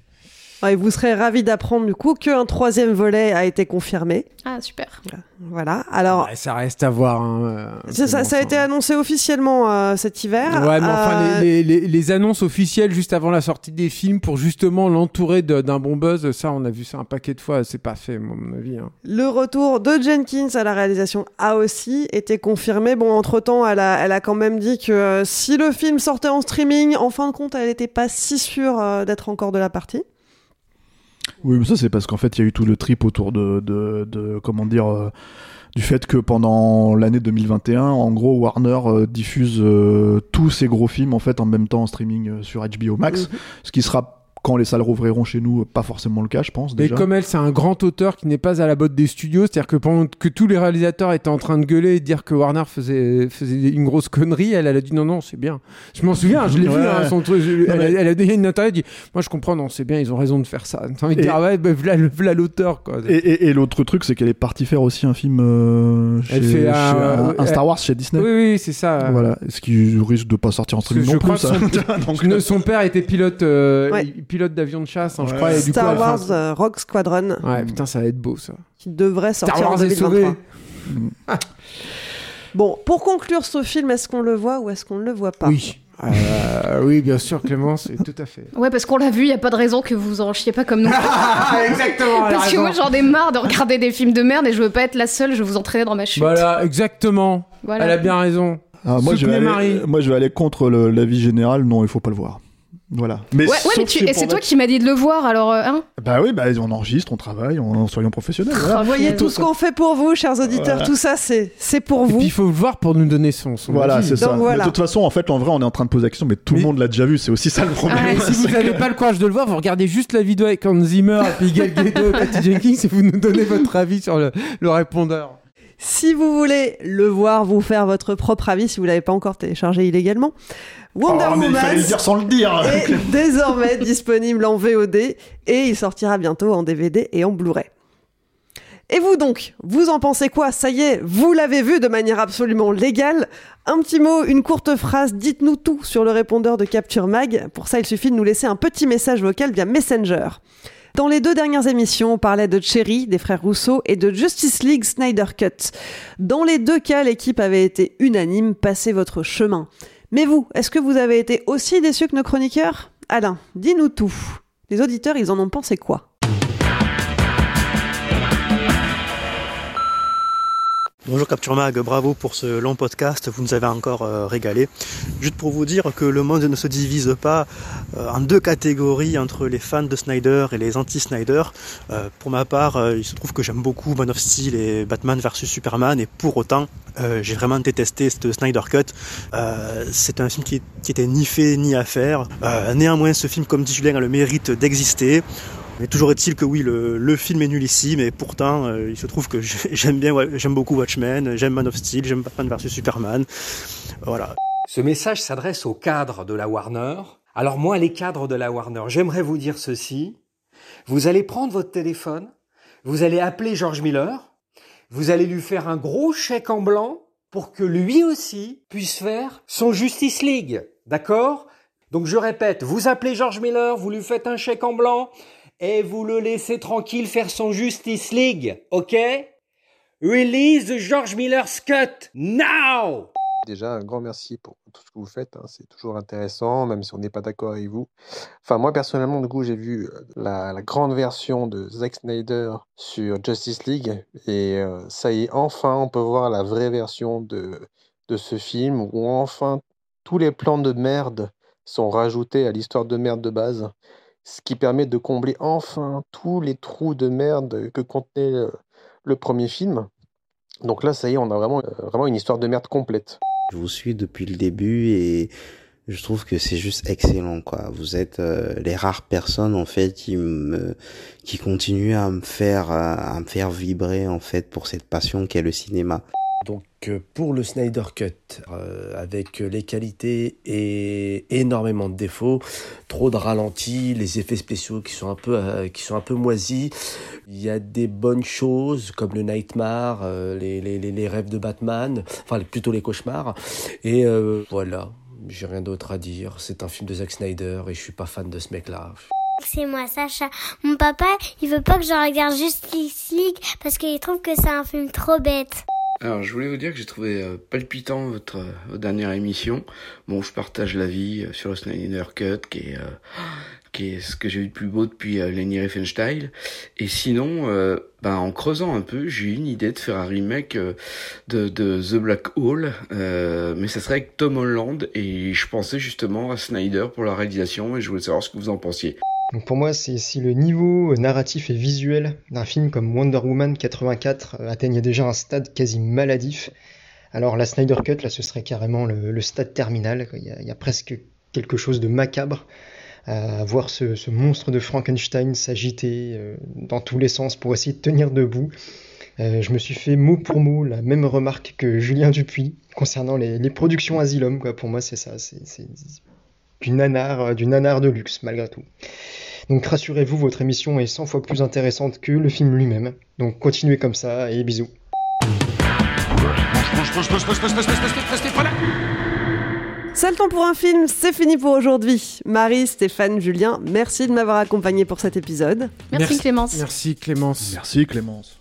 Speaker 1: Ouais, vous serez ravis d'apprendre du coup qu'un troisième volet a été confirmé.
Speaker 3: Ah, super.
Speaker 1: Voilà. Alors,
Speaker 6: Ouais, ça reste à voir. hein, euh,
Speaker 1: ça, a été annoncé officiellement euh, cet hiver.
Speaker 6: Ouais, mais enfin,
Speaker 1: Euh,
Speaker 6: les, les- les- les annonces officielles juste avant la sortie des films pour justement l'entourer d'un bon buzz, ça, on a vu ça un paquet de fois. C'est pas fait, moi, à mon avis. hein.
Speaker 1: Le retour de Jenkins à la réalisation a aussi été confirmé. Bon, entre-temps, elle a, elle a quand même dit que euh, si le film sortait en streaming, en fin de compte, elle n'était pas si sûre euh, d'être encore de la partie.
Speaker 2: Oui, mais ça c'est parce qu'en fait il y a eu tout le trip autour de, de, de- comment dire euh, du fait que pendant l'année 2021, en gros Warner euh, diffuse euh, tous ses gros films en fait en même temps en streaming sur HBO Max,
Speaker 1: Mhm.
Speaker 2: ce qui sera quand les salles rouvriront chez nous, pas forcément le cas, je pense
Speaker 6: Et
Speaker 2: déjà.
Speaker 6: comme elle, c'est un grand auteur qui n'est pas à la botte des studios, c'est-à-dire que pendant que tous les réalisateurs étaient en train de gueuler et de dire que Warner faisait, faisait une grosse connerie, elle, elle a dit non, non, c'est bien. Je m'en souviens, je l'ai vu,
Speaker 2: Ouais.
Speaker 6: hein, son truc. je- elle,
Speaker 2: mais-
Speaker 6: a- elle a donné une interview, elle dit Moi, je comprends, non, c'est bien, ils ont raison de faire ça. T'as envie de
Speaker 2: Et-
Speaker 6: dire, ah ouais, bah, voilà, l'auteur, quoi.
Speaker 2: Et, et- et l'autre truc, c'est qu'elle est partie faire aussi un film euh, chez,
Speaker 6: Elle fait
Speaker 2: chez
Speaker 6: un-
Speaker 2: un, un Star Wars chez Disney.
Speaker 6: Oui, oui, c'est ça.
Speaker 2: Voilà, ce qui risque de pas sortir en streaming
Speaker 6: je
Speaker 2: non
Speaker 6: crois
Speaker 2: plus.
Speaker 6: son,
Speaker 2: Donc,
Speaker 6: son- père était pilote, euh,
Speaker 1: Ouais.
Speaker 6: Pilote d'avion de chasse, hein, je crois. Et du coup,
Speaker 1: Star
Speaker 6: la fin-
Speaker 1: Wars euh, Rogue Squadron,
Speaker 6: Ouais, putain, ça va être beau, ça.
Speaker 1: qui devrait sortir
Speaker 6: Star
Speaker 1: en
Speaker 6: Wars est
Speaker 1: 2023.
Speaker 6: sauvé.
Speaker 1: Bon, pour conclure ce film, est-ce qu'on le voit ou est-ce qu'on ne le voit pas?
Speaker 6: Oui. Euh, oui, bien sûr, Clémence, tout à fait.
Speaker 3: Ouais, parce qu'on l'a vu, il y a pas de raison que vous en chiez pas comme nous.
Speaker 6: Exactement.
Speaker 3: Parce que moi, j'en ai marre de regarder des films de merde et je veux pas être la seule, je veux vous entraîner dans ma chute.
Speaker 6: Voilà, exactement.
Speaker 3: Voilà.
Speaker 6: Elle a bien raison.
Speaker 2: Ah, moi, je vais aller,
Speaker 6: Marie.
Speaker 2: moi, je vais aller contre l'avis général. Non, il faut pas le voir. Voilà. Mais
Speaker 3: Ouais, mais tu... c'est toi qui m'as dit de le voir, alors, euh, hein
Speaker 2: Bah oui, bah, on enregistre, on travaille, on, soyons professionnels. Voilà.
Speaker 1: Vous voyez tout ce qu'on fait pour vous, chers auditeurs,
Speaker 2: Voilà.
Speaker 1: tout ça, c'est c'est pour
Speaker 6: Et
Speaker 1: vous.
Speaker 6: puis il faut le voir pour nous donner son. son
Speaker 2: Voilà, c'est ça.
Speaker 1: Voilà.
Speaker 2: Mais de toute façon, en fait, en vrai, on est en train de poser la question, mais tout le monde l'a déjà vu. C'est aussi ça le problème.
Speaker 6: Ah, si vous n'avez pas le courage de le voir, vous regardez juste la vidéo avec Hans Zimmer et puis Gal Gadot et Patty Jenkins et vous nous donnez votre avis sur le, le répondeur.
Speaker 1: Si vous voulez le voir, vous faire votre propre avis, si vous l'avez pas encore téléchargé illégalement, Wonder
Speaker 2: Oh, il
Speaker 1: Woman
Speaker 2: fallait le dire sans le dire.
Speaker 1: est désormais disponible en VOD et il sortira bientôt en DVD et en Blu-ray. Et vous donc, vous en pensez quoi? Ça y est, vous l'avez vu de manière absolument légale. Un petit mot, une courte phrase, dites-nous tout sur le répondeur de Capture Mag. Pour ça, il suffit de nous laisser un petit message vocal via Messenger. Dans les deux dernières émissions, on parlait de Cherry, des frères Rousseau, et de Justice League Snyder Cut. Dans les deux cas, l'équipe avait été unanime, passez votre chemin. Mais vous, est-ce que vous avez été aussi déçu que nos chroniqueurs? Alain, dis-nous tout. Les auditeurs, ils en ont pensé quoi?
Speaker 8: Bonjour Capture Mag, bravo pour ce long podcast, vous nous avez encore euh, régalé. Juste pour vous dire que le monde ne se divise pas euh, en deux catégories entre les fans de Snyder et les anti-Snyder. Euh, pour ma part, il se trouve que j'aime beaucoup Man of Steel et Batman vs Superman et pour autant, j'ai vraiment détesté ce Snyder Cut. C'est un film qui, qui était ni fait ni à faire. néanmoins, ce film, comme dit Julien, a le mérite d'exister. Mais toujours est-il que oui, le, film est nul ici, mais pourtant, euh, il se trouve que j'aime bien, j'aime beaucoup Watchmen, j'aime Man of Steel, j'aime Batman vs Superman. Voilà.
Speaker 9: Ce message s'adresse aux cadres de la Warner. Alors moi, les cadres de la Warner, j'aimerais vous dire ceci. Vous allez prendre votre téléphone, vous allez appeler George Miller, vous allez lui faire un gros chèque en blanc pour que lui aussi puisse faire son Justice League. D'accord? Donc je répète, vous appelez George Miller, vous lui faites un chèque en blanc, et vous le laissez tranquille faire son Justice League, ok? Release George Miller's cut now
Speaker 10: Déjà, un grand merci pour tout ce que vous faites. Hein. C'est toujours intéressant, même si on n'est pas d'accord avec vous. Enfin, moi, personnellement, du coup, j'ai vu euh, la, grande version de Zack Snyder sur Justice League. Et euh, ça y est, enfin, on peut voir la vraie version de, de ce film, où enfin, tous les plans de merde sont rajoutés à l'histoire de merde de base ce qui permet de combler enfin tous les trous de merde que contenait le, premier film. Donc là, ça y est, on a vraiment, euh, vraiment une histoire de merde complète.
Speaker 11: Je vous suis depuis le début et je trouve que c'est juste excellent quoi. Vous êtes euh, les rares personnes en fait qui me qui continuent à me faire à me faire vibrer en fait pour cette passion qu'est le cinéma.
Speaker 12: Donc euh, pour le Snyder Cut, euh, avec les qualités et énormément de défauts, trop de ralentis, les effets spéciaux qui sont un peu euh, qui sont un peu moisis. Il y a des bonnes choses comme le Nightmare, les, les, les, rêves de Batman, enfin plutôt les cauchemars. Et voilà, j'ai rien d'autre à dire. C'est un film de Zack Snyder et je suis pas fan de ce mec-là.
Speaker 13: C'est moi, Sacha. Mon papa, il veut pas que je regarde Justice League parce qu'il trouve que c'est un film trop bête.
Speaker 14: Alors, je voulais vous dire que j'ai trouvé euh, palpitant votre, euh, dernière émission. Bon, je partage l'avis euh, sur le Snyder Cut, qui est, qui est ce que j'ai eu de plus beau depuis Lenny Riefenstahl. Et sinon, ben, en creusant un peu, j'ai eu une idée de faire un remake de, The Black Hole, mais ça serait avec Tom Holland, et je pensais justement à Snyder pour la réalisation, et je voulais savoir ce que vous en pensiez.
Speaker 15: Donc pour moi, si le niveau narratif et visuel d'un film comme Wonder Woman 84 euh, atteignait déjà un stade quasi maladif, alors la Snyder Cut, là, ce serait carrément le, stade terminal. Il y, a, presque quelque chose de macabre à voir ce, monstre de Frankenstein s'agiter euh, dans tous les sens pour essayer de tenir debout. Euh, je me suis fait mot pour mot la même remarque que Julien Dupuis concernant les, productions Asylum. Pour moi, c'est ça. Du nanar, du nanar de luxe, malgré tout. Donc rassurez-vous, votre émission est 100 fois plus intéressante que le film lui-même. Donc continuez comme ça et bisous.
Speaker 1: C'est le temps pour un film, c'est fini pour aujourd'hui. Marie, Stéphane, Julien, merci de m'avoir accompagné pour cet épisode.
Speaker 3: Merci, Clémence.
Speaker 6: Merci Clémence.
Speaker 2: Merci Clémence.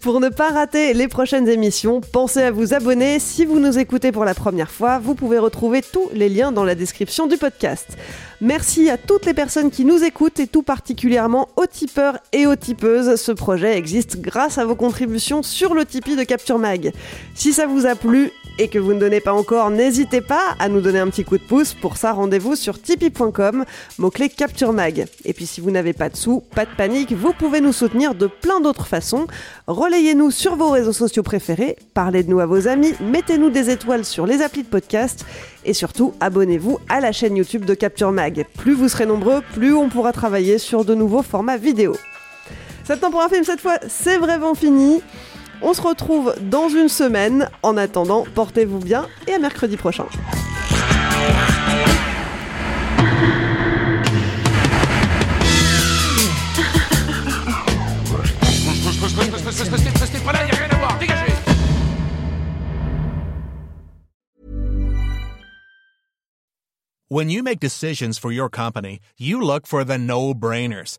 Speaker 1: Pour ne pas rater les prochaines émissions, pensez à vous abonner. Si vous nous écoutez pour la première fois, vous pouvez retrouver tous les liens dans la description du podcast. Merci à toutes les personnes qui nous écoutent et tout particulièrement aux tipeurs et aux tipeuses. Ce projet existe grâce à vos contributions sur le Tipeee de Capture Mag. Si ça vous a plu et que vous ne donnez pas encore, n'hésitez pas à nous donner un petit coup de pouce. Pour ça, rendez-vous sur tipeee.com, mot-clé Capture Mag. Et puis si vous n'avez pas de sous, pas de panique, vous pouvez nous soutenir de plein d'autres façons. Relayez-nous sur vos réseaux sociaux préférés, parlez de nous à vos amis, mettez-nous des étoiles sur les applis de podcast et surtout, abonnez-vous à la chaîne YouTube de Capture Mag. Plus vous serez nombreux, plus on pourra travailler sur de nouveaux formats vidéo. Temps pour un film cette fois, c'est vraiment fini. On se retrouve dans une semaine. En attendant, portez-vous bien et à mercredi prochain.
Speaker 16: When you make decisions for your company, you look for the no-brainers.